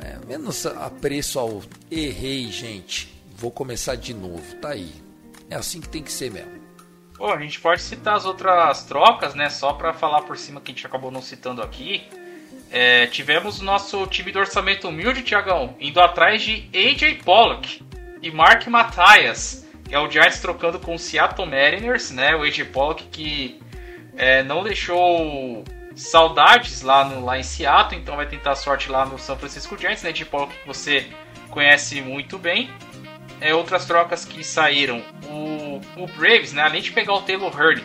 é, menos apreço ao errei, gente. Vou começar de novo. Tá aí. É assim que tem que ser mesmo. Pô, a gente pode citar as outras trocas, né? Só para falar por cima que a gente acabou não citando aqui. É, tivemos o nosso time do orçamento humilde, Tiagão, indo atrás de AJ Pollock e Mark Matthias, que é o Giants trocando com o Seattle Mariners, né? O AJ Pollock que é, não deixou saudades lá, no, lá em Seattle, então vai tentar sorte lá no São Francisco Giants, né? AJ Pollock que você conhece muito bem é, outras trocas que saíram. O, o Braves, né, além de pegar o Taylor Hurley,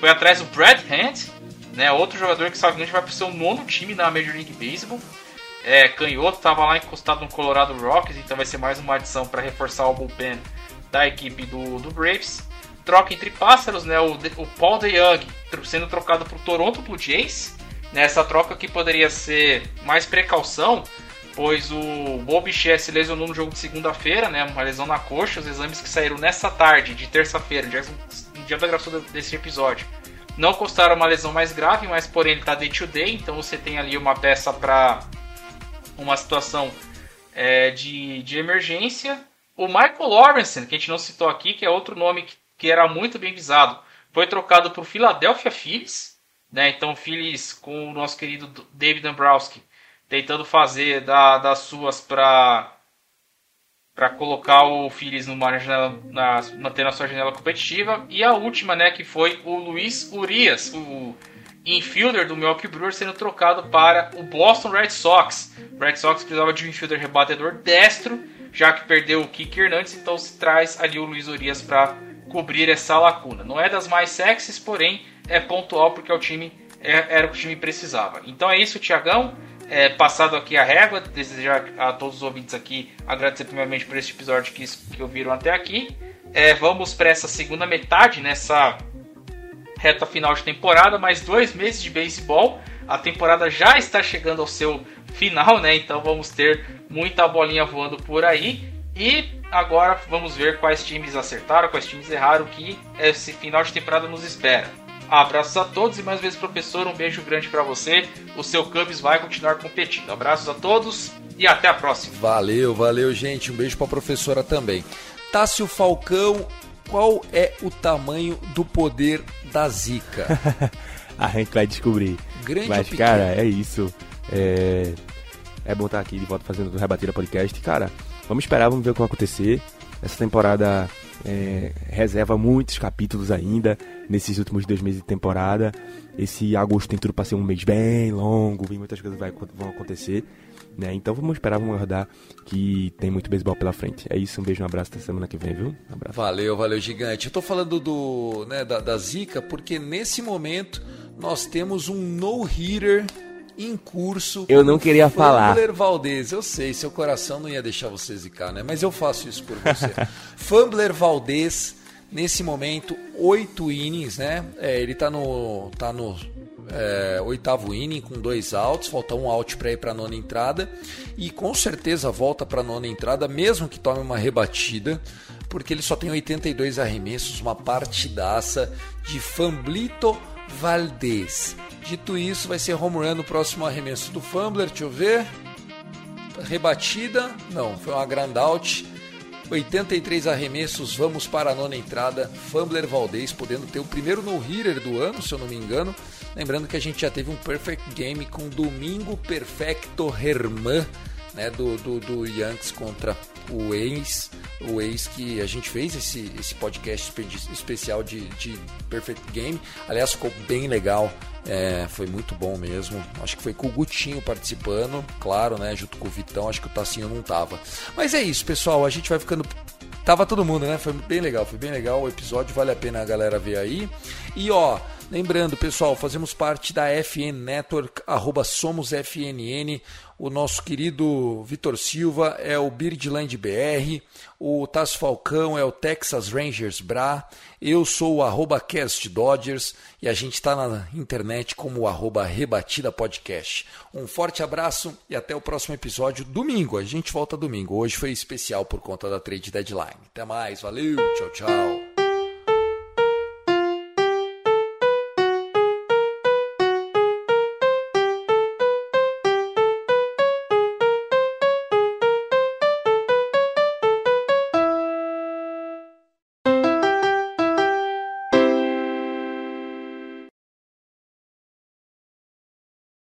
foi atrás do Brad Hand, né, outro jogador que sabe vai para o seu nono time na Major League Baseball. É, canhoto, estava lá encostado no Colorado Rockies, então vai ser mais uma adição para reforçar o bullpen da equipe do, do Braves. Troca entre pássaros, né, o, o Paul DeYoung sendo trocado para o Toronto Blue Jays. Nessa troca que poderia ser mais precaução, pois o Bobichê se lesionou no jogo de segunda-feira, né, uma lesão na coxa, os exames que saíram nessa tarde de terça-feira, no dia da gravação desse episódio, não constaram uma lesão mais grave, mas porém ele está day to day, então você tem ali uma peça para uma situação é, de, de emergência. O Michael Lawrence, que a gente não citou aqui, que é outro nome que, que era muito bem visado, foi trocado para o Philadelphia Phillies, né? Então Phillies com o nosso querido David Dombrowski tentando fazer da, das suas para para colocar o Phillies numa janela, na, mantendo a sua janela competitiva. E a última, né, que foi o Luiz Urias, o infielder do Milwaukee Brewers, sendo trocado para o Boston Red Sox. O Red Sox precisava de um infielder rebatedor destro, já que perdeu o Kiki Hernandes, então se traz ali o Luiz Urias para cobrir essa lacuna. Não é das mais sexys, porém é pontual porque é o time é, era o que o time precisava. Então é isso, Tiagão. É, passado aqui a régua, desejar a todos os ouvintes aqui agradecer primeiramente por este episódio que, que ouviram até aqui. É, vamos para essa segunda metade, nessa reta final de temporada, mais dois meses de beisebol. A temporada já está chegando ao seu final, né? Então vamos ter muita bolinha voando por aí. E agora vamos ver quais times acertaram, quais times erraram, que esse final de temporada nos espera. Abraços a todos e mais vezes, professor, um beijo grande para você. O seu Cubs vai continuar competindo. Abraços a todos e até a próxima. Valeu, valeu, gente. Um beijo para a professora também. Tássio Falcão, qual é o tamanho do poder da Zika? a gente vai descobrir. Grande Mas, cara, é isso. É... é bom estar aqui de volta fazendo o Rebatida Podcast. Cara, vamos esperar, vamos ver o que vai acontecer. Essa temporada é, reserva muitos capítulos ainda nesses últimos dois meses de temporada. Esse agosto tem tudo para ser um mês bem longo, e muitas coisas vai, vão acontecer. Né? Então vamos esperar, vamos aguardar que tem muito beisebol pela frente. É isso, um beijo, um abraço até semana que vem, viu? Um. Valeu, valeu, gigante. Eu tô falando do, né, da, da Zika porque nesse momento nós temos um no-hitter em curso. Eu não queria falar. Valdez, eu sei, seu coração não ia deixar você zicar, né? Mas eu faço isso por você. Fambler Valdez, nesse momento, oito innings, né? É, ele tá no, tá no é, oitavo inning com dois outs, falta um out para ir para nona entrada e com certeza volta para nona entrada, mesmo que tome uma rebatida, porque ele só tem 82 arremessos, uma partidaça de Famblito Valdez. Dito isso, vai ser home run no próximo arremesso do Fumbler. Deixa eu ver. Rebatida? Não, foi uma grand out. 83 arremessos, vamos para a nona entrada. Fumbler Valdez podendo ter o primeiro no-hitter do ano, se eu não me engano. Lembrando que a gente já teve um perfect game com Domingo Perfecto Herman, né, do, do, do Yankees contra o ex, o ex que a gente fez esse, esse podcast especial de, de Perfect Game. Aliás, ficou bem legal. É, foi muito bom mesmo. Acho que foi com o Gutinho participando, claro, né? Junto com o Vitão, acho que o Tacinho não tava. Mas é isso, pessoal. A gente vai ficando. Tava todo mundo, né? Foi bem legal, foi bem legal o episódio, vale a pena a galera ver aí. E ó, lembrando, pessoal, fazemos parte da FN Network, arroba somos FNN. O nosso querido Vitor Silva é o Birdland BR, o Tasso Falcão é o Texas Rangers Bra, eu sou o arroba Cast Dodgers e a gente está na internet como o arroba Rebatida Podcast. Um forte abraço e até o próximo episódio domingo. A gente volta domingo. Hoje foi especial por conta da trade deadline. Até mais, valeu, tchau, tchau.